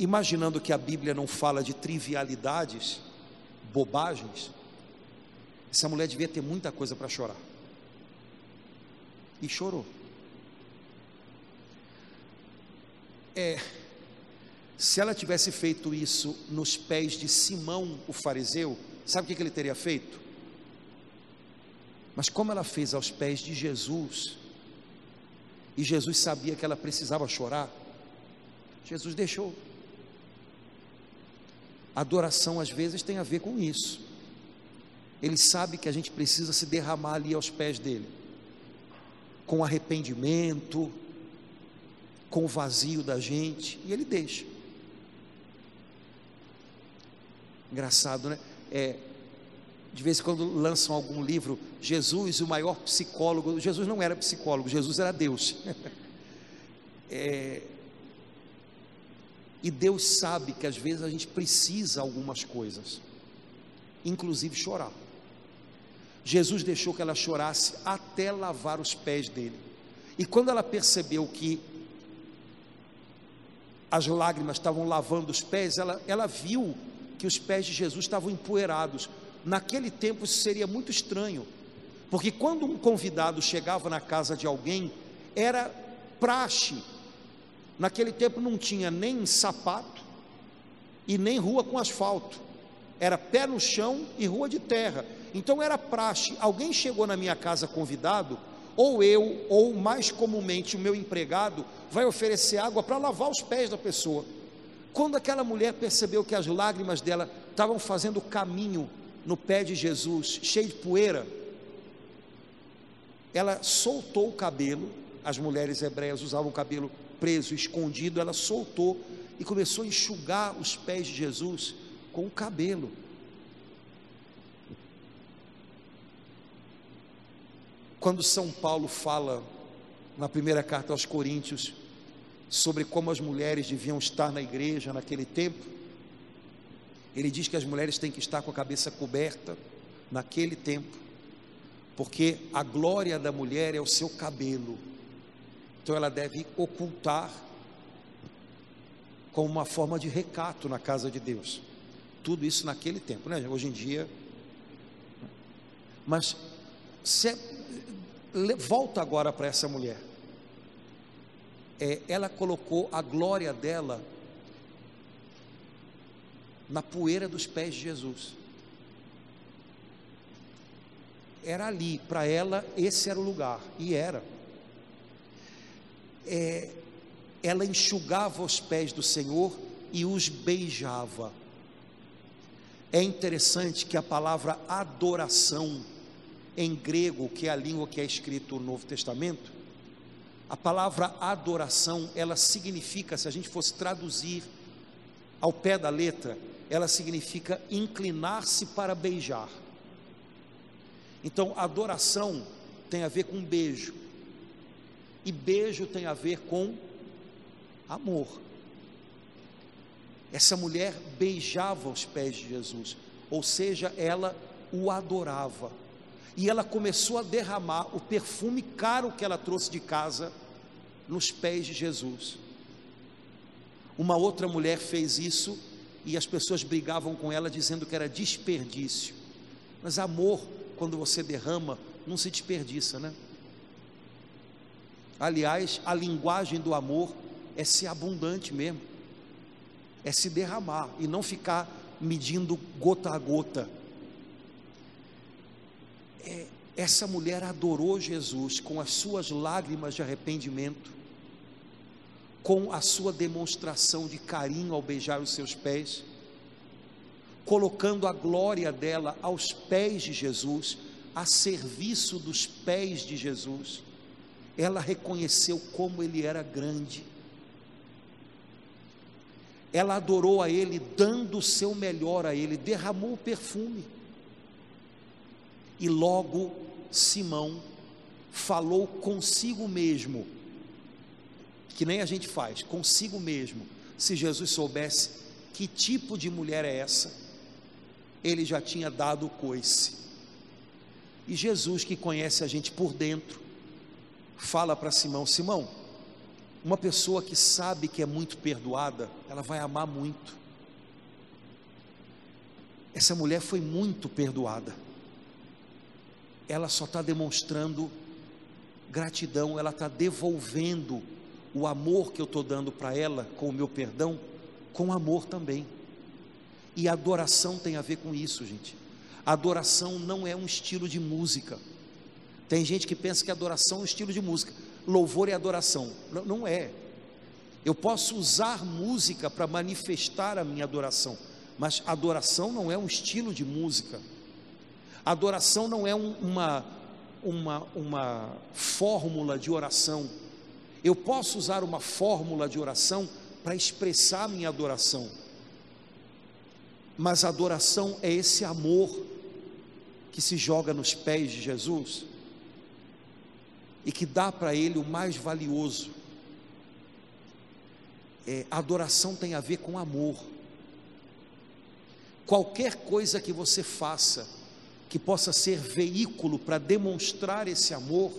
imaginando que a Bíblia não fala de trivialidades, bobagens, essa mulher devia ter muita coisa para chorar. E chorou. É, se ela tivesse feito isso nos pés de Simão, o fariseu, sabe o que ele teria feito? Mas como ela fez aos pés de Jesus, e Jesus sabia que ela precisava chorar, Jesus deixou. Adoração às vezes tem a ver com isso. Ele sabe que a gente precisa se derramar ali aos pés dele, com arrependimento, com o vazio da gente, e ele deixa. Engraçado, né? É, de vez em quando lançam algum livro, Jesus, o maior psicólogo. Jesus não era psicólogo, Jesus era Deus. <laughs> É, e Deus sabe que às vezes a gente precisa algumas coisas, inclusive chorar. Jesus deixou que ela chorasse até lavar os pés dele. E quando ela percebeu que as lágrimas estavam lavando os pés, ela, ela viu que os pés de Jesus estavam empoeirados. Naquele tempo isso seria muito estranho, porque quando um convidado chegava na casa de alguém, era praxe. Naquele tempo não tinha nem sapato e nem rua com asfalto, era pé no chão e rua de terra. Então era praxe. Alguém chegou na minha casa convidado, ou eu, ou mais comumente o meu empregado, vai oferecer água para lavar os pés da pessoa. Quando aquela mulher percebeu que as lágrimas dela estavam fazendo caminho no pé de Jesus, cheio de poeira, ela soltou o cabelo, as mulheres hebreias usavam o cabelo preso, escondido, ela soltou e começou a enxugar os pés de Jesus com o cabelo. Quando São Paulo fala na primeira carta aos Coríntios sobre como as mulheres deviam estar na igreja naquele tempo, ele diz que as mulheres têm que estar com a cabeça coberta naquele tempo, porque a glória da mulher é o seu cabelo, então ela deve ocultar como uma forma de recato na casa de Deus. Tudo isso naquele tempo, né? Hoje em dia. Mas se, volta agora para essa mulher. É, ela colocou a glória dela na poeira dos pés de Jesus. Era ali, para ela, esse era o lugar, e era. É, ela enxugava os pés do Senhor e os beijava. É interessante que a palavra adoração, em grego, que é a língua que é escrito no Novo Testamento, a palavra adoração, ela significa, se a gente fosse traduzir ao pé da letra, ela significa inclinar-se para beijar. Então, adoração tem a ver com beijo, e beijo tem a ver com amor. Essa mulher beijava os pés de Jesus, ou seja, ela o adorava. E ela começou a derramar o perfume caro que ela trouxe de casa nos pés de Jesus. Uma outra mulher fez isso e as pessoas brigavam com ela dizendo que era desperdício. Mas amor, quando você derrama, não se desperdiça, né? Aliás, a linguagem do amor é ser abundante mesmo, é se derramar e não ficar medindo gota a gota. É, essa mulher adorou Jesus com as suas lágrimas de arrependimento, com a sua demonstração de carinho ao beijar os seus pés, colocando a glória dela aos pés de Jesus, a serviço dos pés de Jesus. Ela reconheceu como ele era grande. Ela adorou a ele, dando o seu melhor a ele, derramou o perfume. E logo Simão falou consigo mesmo, que nem a gente faz, consigo mesmo. Se Jesus soubesse que tipo de mulher é essa, ele já tinha dado o coice. E Jesus, que conhece a gente por dentro, fala para Simão: Simão, Uma pessoa que sabe que é muito perdoada, ela vai amar muito. Essa mulher foi muito perdoada. Ela só está demonstrando gratidão, ela está devolvendo o amor que eu estou dando para ela, com o meu perdão, com amor também. E adoração tem a ver com isso, gente. Adoração não é um estilo de música. Tem gente que pensa que adoração é um estilo de música. Louvor é adoração. Não, não é. Eu posso usar música para manifestar a minha adoração, mas adoração não é um estilo de música. Adoração não é um, uma, uma, uma fórmula de oração. Eu posso usar uma fórmula de oração para expressar minha adoração, mas adoração é esse amor que se joga nos pés de Jesus e que dá para ele o mais valioso. É, adoração tem a ver com amor. Qualquer coisa que você faça que possa ser veículo para demonstrar esse amor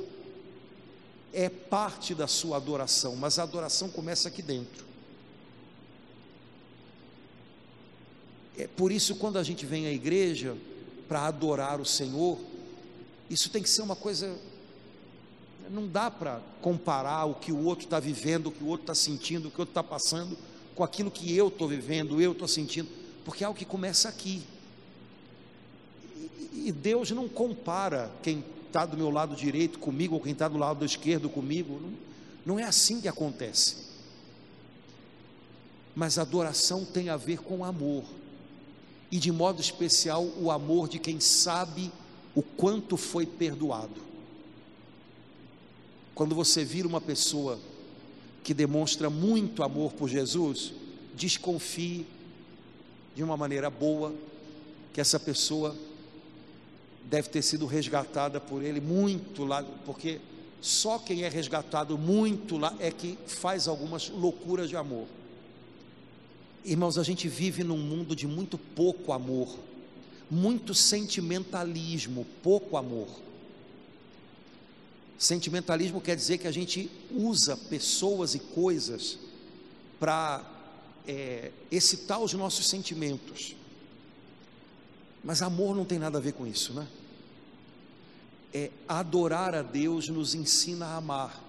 é parte da sua adoração, mas a adoração começa aqui dentro. É por isso quando a gente vem à igreja para adorar o Senhor, isso tem que ser uma coisa não dá para comparar o que o outro está vivendo, o que o outro está sentindo, o que o outro está passando, com aquilo que eu estou vivendo, eu estou sentindo, porque é algo que começa aqui. E, Deus não compara quem está do meu lado direito comigo, ou quem está do lado esquerdo comigo, não, não é assim que acontece. Mas adoração tem a ver com amor, e de modo especial o amor de quem sabe o quanto foi perdoado. Quando você vira uma pessoa que demonstra muito amor por Jesus, desconfie de uma maneira boa que essa pessoa deve ter sido resgatada por ele muito lá, porque só quem é resgatado muito lá é que faz algumas loucuras de amor. Irmãos, a gente vive num mundo de muito pouco amor, muito sentimentalismo, pouco amor. Sentimentalismo quer dizer que a gente usa pessoas e coisas para é, excitar os nossos sentimentos. Mas amor não tem nada a ver com isso, né? É adorar a Deus nos ensina a amar.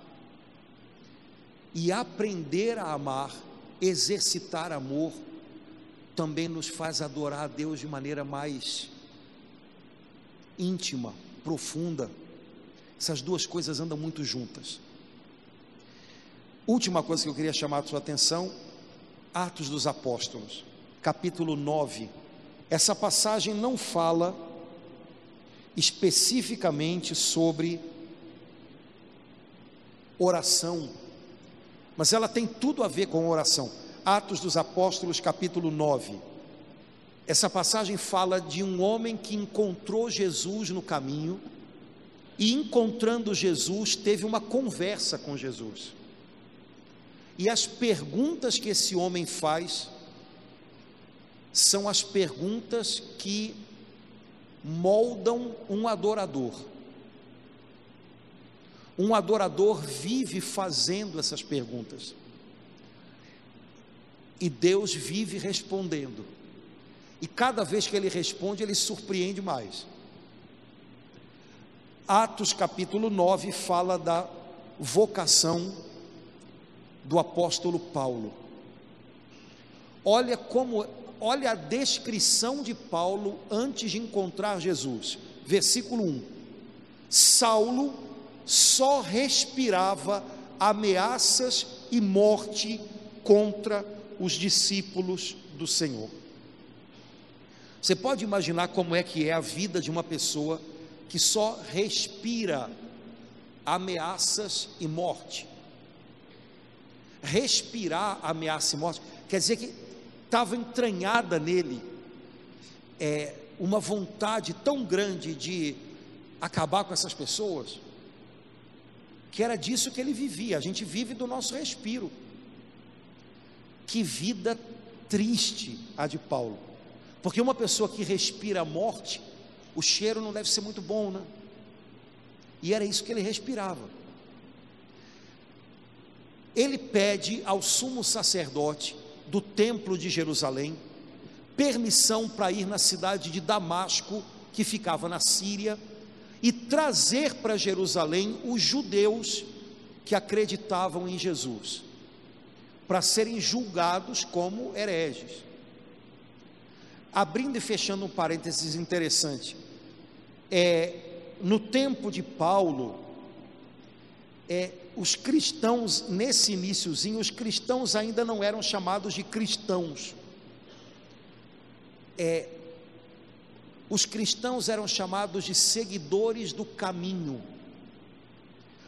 E aprender a amar, exercitar amor, também nos faz adorar a Deus de maneira mais íntima, profunda. Essas duas coisas andam muito juntas. Última coisa que eu queria chamar a sua atenção, Atos dos Apóstolos, capítulo 9. Essa passagem não fala especificamente sobre oração, mas ela tem tudo a ver com oração. Atos dos Apóstolos, capítulo 9. Essa passagem fala de um homem que encontrou Jesus no caminho e encontrando Jesus, teve uma conversa com Jesus. E as perguntas que esse homem faz são as perguntas que moldam um adorador. Um adorador vive fazendo essas perguntas. E Deus vive respondendo. E cada vez que ele responde, ele surpreende mais. Atos capítulo 9 fala da vocação do apóstolo Paulo. Olha como, olha a descrição de Paulo antes de encontrar Jesus. Versículo 1. Saulo só respirava ameaças e morte contra os discípulos do Senhor. Você pode imaginar como é que é a vida de uma pessoa que só respira ameaças e morte. Respirar ameaça e morte quer dizer que estava entranhada nele é, uma vontade tão grande de acabar com essas pessoas, que era disso que ele vivia. A gente vive do nosso respiro. Que vida triste a de Paulo, porque uma pessoa que respira a morte o cheiro não deve ser muito bom, né? E era isso que ele respirava. ele pede ao sumo sacerdote do templo de Jerusalém permissão para ir na cidade de Damasco, que ficava na Síria, e trazer para Jerusalém os judeus que acreditavam em Jesus, para serem julgados como hereges. Abrindo e fechando um parênteses interessante, é, no tempo de Paulo, é, os cristãos, nesse iníciozinho, os cristãos ainda não eram chamados de cristãos. É, os cristãos eram chamados de seguidores do caminho.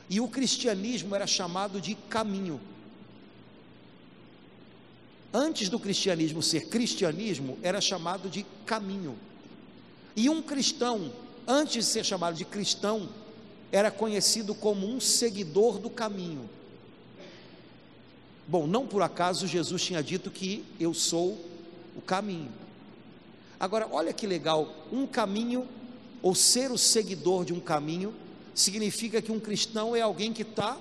E o cristianismo era chamado de caminho. Antes do cristianismo ser cristianismo, era chamado de caminho. E um cristão, antes de ser chamado de cristão, era conhecido como um seguidor do caminho. Bom, não por acaso Jesus tinha dito que eu sou o caminho. Agora, olha que legal, um caminho, ou ser o seguidor de um caminho, significa que um cristão é alguém que está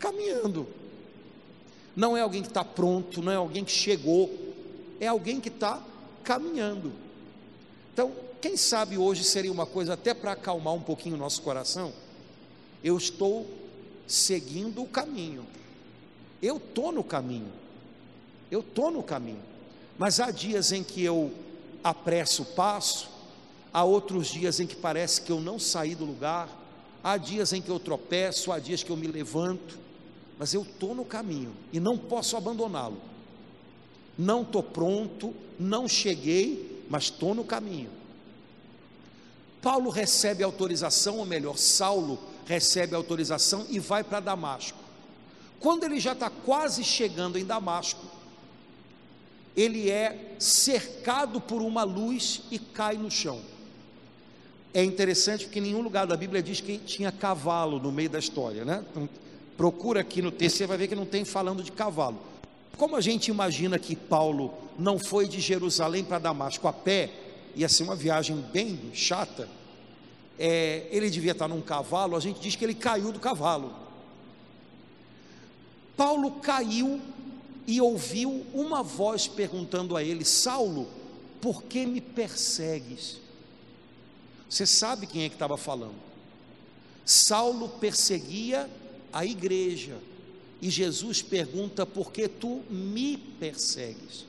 caminhando, não é alguém que está pronto, não é alguém que chegou, é alguém que está caminhando. Então, quem sabe hoje seria uma coisa até para acalmar um pouquinho o nosso coração? Eu estou seguindo o caminho, eu estou no caminho, eu estou no caminho, mas há dias em que eu apresso o passo, há outros dias em que parece que eu não saí do lugar, há dias em que eu tropeço, há dias que eu me levanto, mas eu estou no caminho e não posso abandoná-lo. Não estou pronto, não cheguei, mas estou no caminho. Paulo recebe autorização, ou melhor, Saulo recebe autorização e vai para Damasco. Quando ele já está quase chegando em Damasco, ele é cercado por uma luz e cai no chão. É interessante porque em nenhum lugar da Bíblia diz que tinha cavalo no meio da história, né? Então, procura aqui no texto, você vai ver que não tem falando de cavalo. Como a gente imagina que Paulo não foi de Jerusalém para Damasco a pé, ia ser uma viagem bem chata, é, ele devia estar num cavalo, a gente diz que ele caiu do cavalo. Paulo caiu e ouviu uma voz perguntando a ele: Saulo, por que me persegues? Você sabe quem é que estava falando? Saulo perseguia a igreja e Jesus pergunta: por que tu me persegues?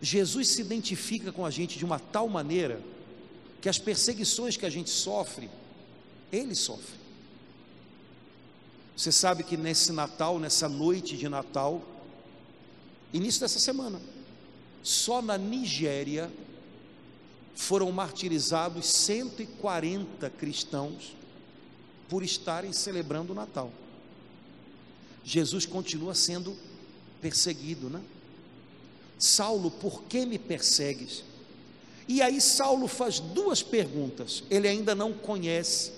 Jesus se identifica com a gente de uma tal maneira que as perseguições que a gente sofre, ele sofre. Você sabe que nesse Natal, nessa noite de Natal, início dessa semana, só na Nigéria foram martirizados 140 cristãos por estarem celebrando o Natal. Jesus continua sendo perseguido, né? Saulo, por que me persegues? E aí Saulo faz duas perguntas. Ele ainda não conhece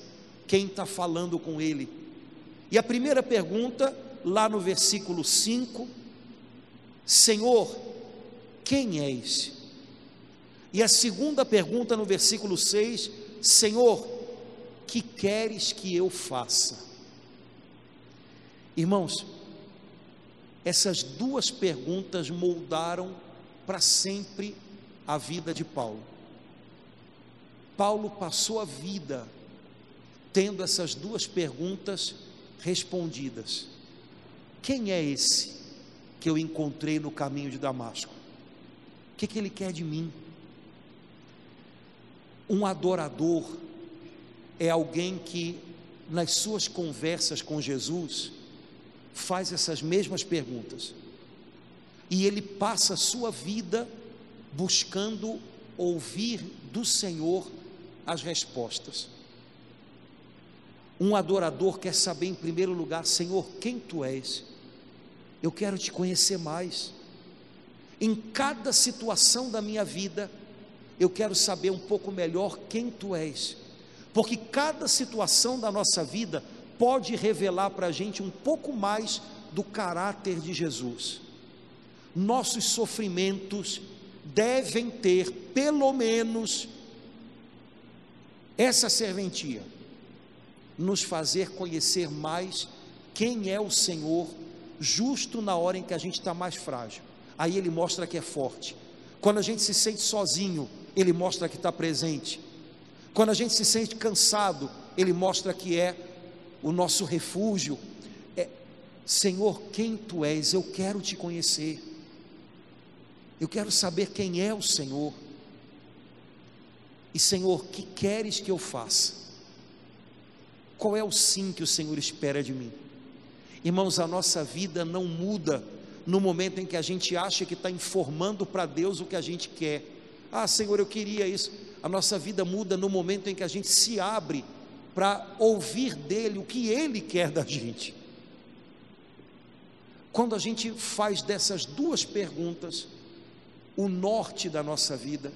quem está falando com ele. E a primeira pergunta, lá no versículo 5, Senhor, quem és? E a segunda pergunta no versículo 6, Senhor, que queres que eu faça? Irmãos, essas duas perguntas moldaram para sempre a vida de Paulo. Paulo passou a vida tendo essas duas perguntas respondidas: Quem é esse que eu encontrei no caminho de Damasco? O que, que ele quer de mim? Um adorador é alguém que, nas suas conversas com Jesus, faz essas mesmas perguntas. E ele passa a sua vida buscando ouvir do Senhor as respostas. Um adorador quer saber, em primeiro lugar, Senhor, quem tu és? Eu quero te conhecer mais. Em cada situação da minha vida, eu quero saber um pouco melhor quem tu és, porque cada situação da nossa vida pode revelar para a gente um pouco mais do caráter de Jesus. Nossos sofrimentos devem ter, pelo menos, essa serventia, nos fazer conhecer mais quem é o Senhor, justo na hora em que a gente está mais frágil. Aí Ele mostra que é forte. Quando a gente se sente sozinho, Ele mostra que está presente. Quando a gente se sente cansado, Ele mostra que é o nosso refúgio. É, Senhor, quem Tu és? Eu quero te conhecer. Eu quero saber quem é o Senhor. E Senhor, que queres que eu faça? Qual é o sim que o Senhor espera de mim? Irmãos, a nossa vida não muda no momento em que a gente acha que está informando para Deus o que a gente quer. Ah, Senhor, eu queria isso. A nossa vida muda no momento em que a gente se abre para ouvir dele o que ele quer da gente. Quando a gente faz dessas duas perguntas o norte da nossa vida,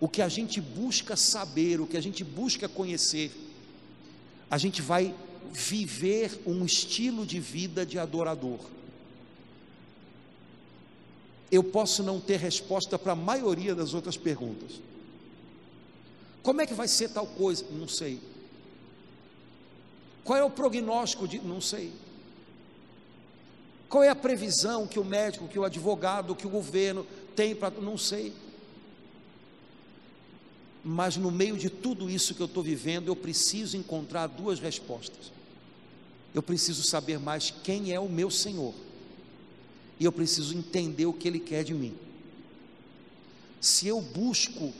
o que a gente busca saber, o que a gente busca conhecer, a gente vai viver um estilo de vida de adorador. Eu posso não ter resposta para a maioria das outras perguntas. Como é que vai ser tal coisa? Não sei. Qual é o prognóstico de. Não sei. Qual é a previsão que o médico, que o advogado, que o governo tem para. Não sei. Mas no meio de tudo isso que eu estou vivendo, eu preciso encontrar duas respostas. Eu preciso saber mais quem é o meu Senhor. E eu preciso entender o que Ele quer de mim. Se eu busco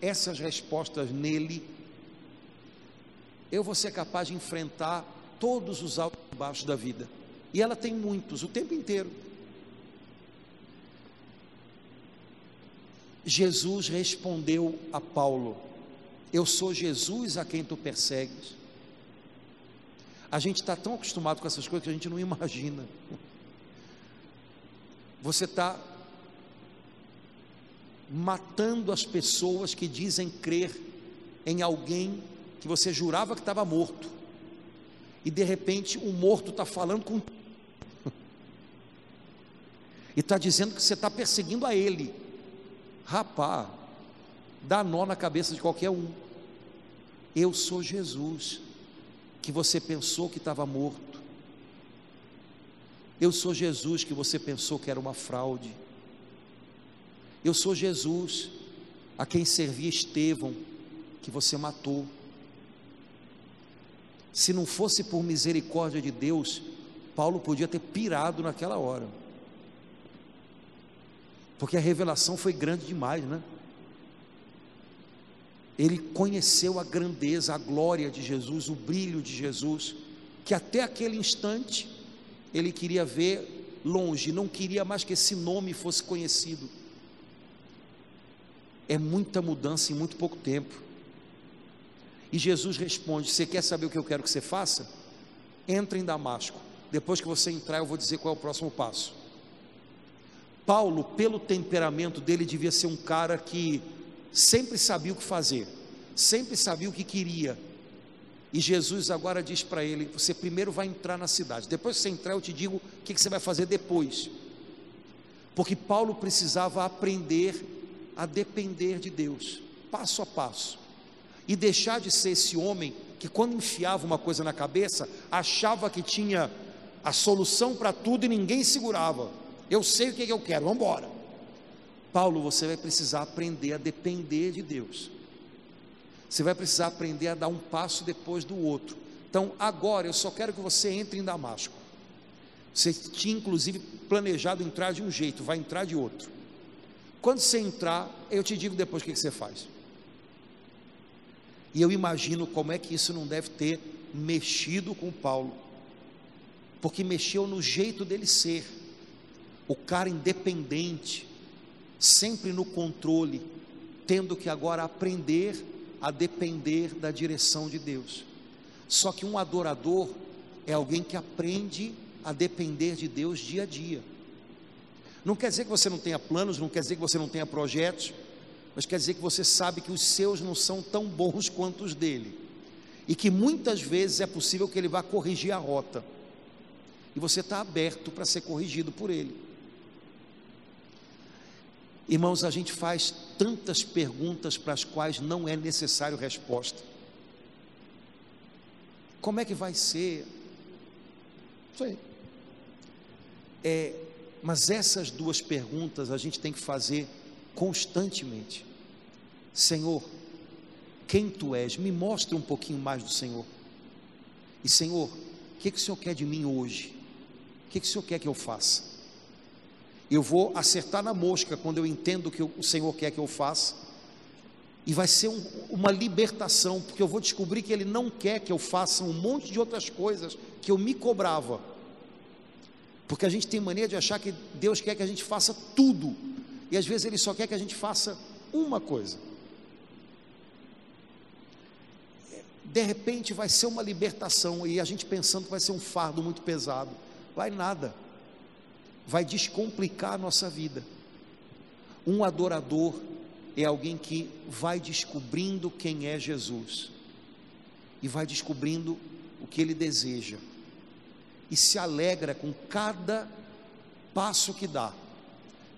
essas respostas nele, eu vou ser capaz de enfrentar todos os altos e baixos da vida. E ela tem muitos, o tempo inteiro. Jesus respondeu a Paulo: Eu sou Jesus a quem tu persegues. A gente está tão acostumado com essas coisas que a gente não imagina. Você está matando as pessoas que dizem crer em alguém que você jurava que estava morto, e de repente o morto está falando com <laughs> e está dizendo que você está perseguindo a ele. Rapá, dá nó na cabeça de qualquer um. Eu sou Jesus, que você pensou que estava morto. Eu sou Jesus, que você pensou que era uma fraude. Eu sou Jesus, a quem servia Estevão, que você matou. Se não fosse por misericórdia de Deus, Paulo podia ter pirado naquela hora porque a revelação foi grande demais, né? Ele conheceu a grandeza, a glória de Jesus, o brilho de Jesus, que até aquele instante ele queria ver longe, não queria mais que esse nome fosse conhecido. É muita mudança em muito pouco tempo. E Jesus responde: Você quer saber o que eu quero que você faça? Entre em Damasco. Depois que você entrar, eu vou dizer qual é o próximo passo. Paulo, pelo temperamento dele, devia ser um cara que sempre sabia o que fazer, sempre sabia o que queria. E Jesus agora diz para ele: Você primeiro vai entrar na cidade, depois que você entrar, eu te digo o que você vai fazer depois. Porque Paulo precisava aprender a depender de Deus, passo a passo, e deixar de ser esse homem que, quando enfiava uma coisa na cabeça, achava que tinha a solução para tudo e ninguém segurava. Eu sei o que, eu quero, vamos embora. Paulo, você vai precisar aprender a depender de Deus. Você vai precisar aprender a dar um passo depois do outro. Então, agora eu só quero que você entre em Damasco. Você tinha inclusive planejado entrar de um jeito, vai entrar de outro. Quando você entrar, eu te digo depois o que você faz. E eu imagino como é que isso não deve ter mexido com Paulo, porque mexeu no jeito dele ser o cara independente, sempre no controle, tendo que agora aprender a depender da direção de Deus. Só que um adorador é alguém que aprende a depender de Deus dia a dia. Não quer dizer que você não tenha planos, não quer dizer que você não tenha projetos, mas quer dizer que você sabe que os seus não são tão bons <laughs> quanto os dele. E que muitas vezes é possível que ele vá corrigir a rota. E você está aberto para ser corrigido por ele. Irmãos, a gente faz tantas perguntas para as quais não é necessário resposta. Como é que vai ser? Isso aí. É, mas essas duas perguntas a gente tem que fazer constantemente. Senhor, quem tu és? Me mostra um pouquinho mais do Senhor. E Senhor, o que, que o Senhor quer de mim hoje? O que, que o Senhor quer que eu faça? Eu vou acertar na mosca quando eu entendo o que o Senhor quer que eu faça. E vai ser um, uma libertação, porque eu vou descobrir que Ele não quer que eu faça um monte de outras coisas que eu me cobrava. Porque a gente tem mania de achar que Deus quer que a gente faça tudo, e às vezes Ele só quer que a gente faça uma coisa. De repente vai ser uma libertação, e a gente pensando que vai ser um fardo muito pesado. Vai nada, vai descomplicar a nossa vida. Um adorador é alguém que vai descobrindo quem é Jesus e vai descobrindo o que ele deseja e se alegra com cada passo que dá,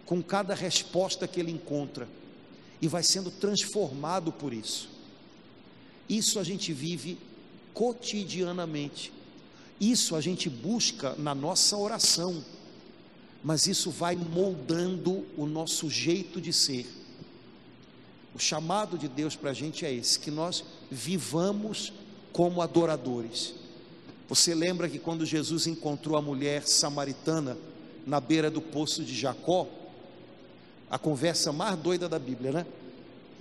com cada resposta que ele encontra e vai sendo transformado por isso. Isso a gente vive cotidianamente. Isso a gente busca na nossa oração. Mas isso vai moldando o nosso jeito de ser. O chamado de Deus para a gente é esse: que nós vivamos como adoradores. Você lembra que quando Jesus encontrou a mulher samaritana na beira do poço de Jacó, a conversa mais doida da Bíblia, né?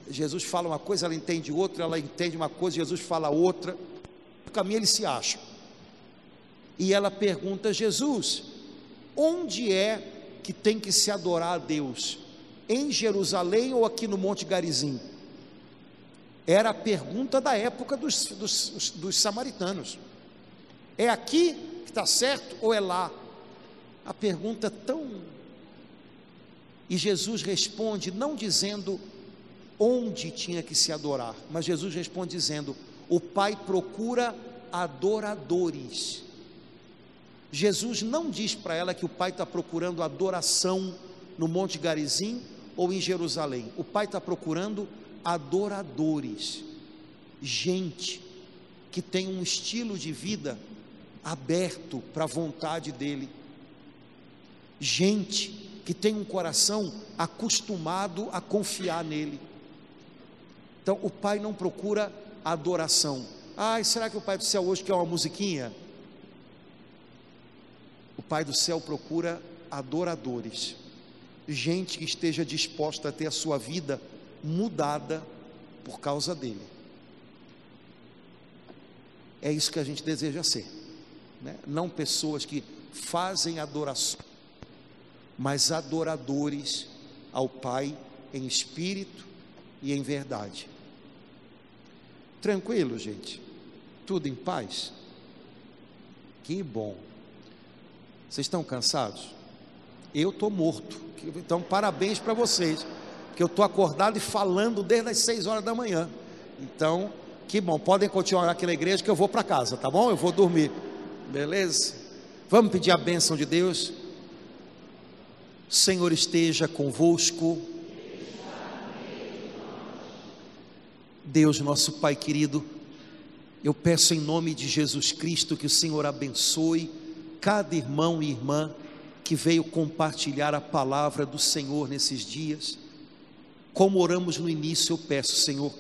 Jesus fala uma coisa, ela entende outra, ela entende uma coisa, Jesus fala outra. No caminho eles se acham. E ela pergunta: Jesus, onde é que tem que se adorar a Deus? Em Jerusalém ou aqui no Monte Garizim? Era a pergunta da época dos, dos, dos samaritanos. É aqui que está certo ou é lá? A pergunta tão. E Jesus responde, não dizendo onde tinha que se adorar, mas Jesus responde dizendo: O Pai procura adoradores. Jesus não diz para ela que o Pai está procurando adoração no Monte Garizim ou em Jerusalém. O Pai está procurando adoradores, gente que tem um estilo de vida aberto para a vontade dEle, gente que tem um coração acostumado a confiar nele. Então, o Pai não procura adoração. Ai, será que o Pai do céu hoje quer uma musiquinha? O Pai do céu procura adoradores, gente que esteja disposta a ter a sua vida mudada por causa dele. É isso que a gente deseja ser, né? não pessoas que fazem adoração, mas adoradores ao Pai em espírito e em verdade. Tranquilo, gente? Tudo em paz? Que bom. Vocês estão cansados? Eu estou morto. Então, parabéns para vocês, que eu estou acordado e falando desde as 6 horas da manhã. Então, que bom. Podem continuar aqui na igreja que eu vou para casa, tá bom? Eu vou dormir. Beleza? Vamos pedir a bênção de Deus. Senhor esteja convosco. Deus, nosso Pai querido, eu peço em nome de Jesus Cristo que o Senhor abençoe cada irmão e irmã que veio compartilhar a palavra do Senhor nesses dias. Como oramos no início, eu peço, Senhor,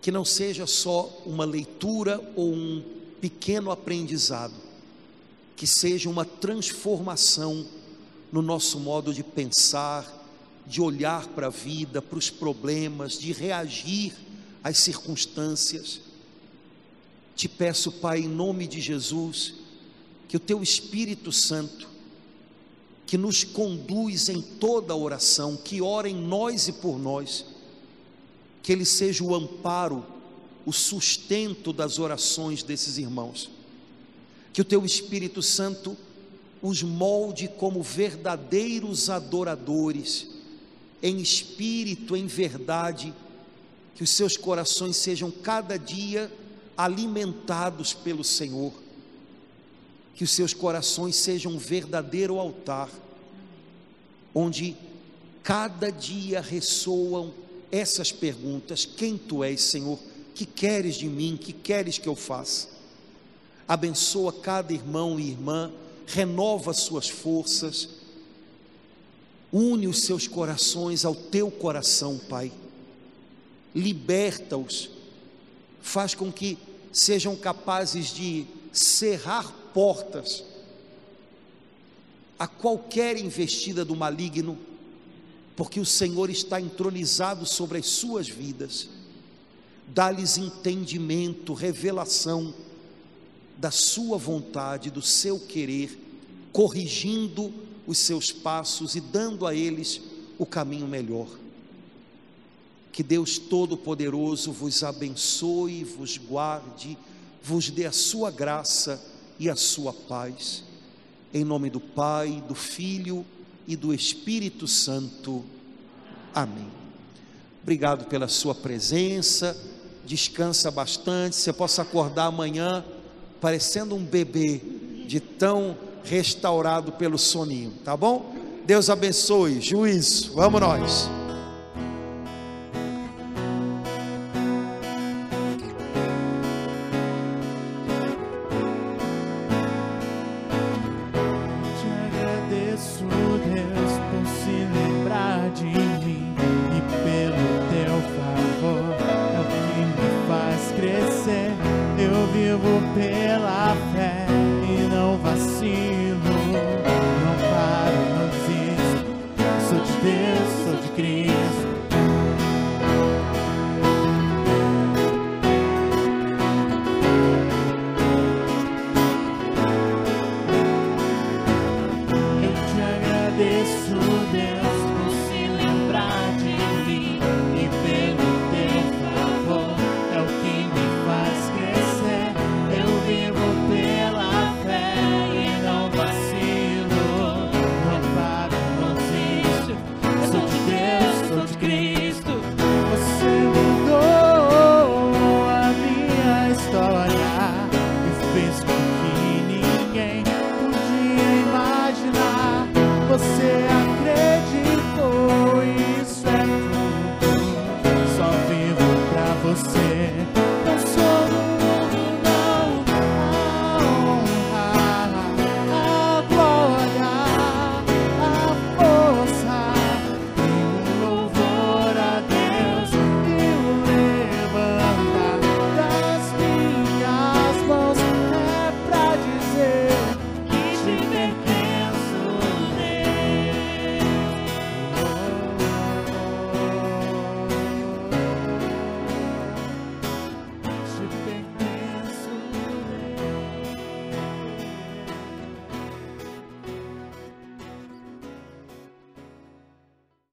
que não seja só uma leitura ou um pequeno aprendizado, que seja uma transformação no nosso modo de pensar, de olhar para a vida, para os problemas, de reagir às circunstâncias. Te peço, Pai, em nome de Jesus, que o Teu Espírito Santo, que nos conduz em toda a oração, que ora em nós e por nós, que Ele seja o amparo, o sustento das orações desses irmãos. Que o Teu Espírito Santo os molde como verdadeiros adoradores em espírito, em verdade, que os seus corações sejam cada dia alimentados pelo Senhor, que os seus corações sejam um verdadeiro altar, onde cada dia ressoam essas perguntas: Quem tu és, Senhor? Que queres de mim? Que queres que eu faça? Abençoa cada irmão e irmã, renova suas forças, une os seus corações ao teu coração, Pai. Liberta-os, faz com que sejam capazes de cerrar portas a qualquer investida do maligno, porque o Senhor está entronizado sobre as suas vidas. Dá-lhes entendimento, revelação da sua vontade, do seu querer, corrigindo os seus passos e dando a eles o caminho melhor. Que Deus Todo-Poderoso vos abençoe, vos guarde, vos dê a sua graça e a sua paz. Em nome do Pai, do Filho e do Espírito Santo. Amém. Obrigado pela sua presença. Descansa bastante. Você possa acordar amanhã parecendo um bebê de tão restaurado pelo soninho, tá bom? Deus abençoe. Juízo. Vamos nós.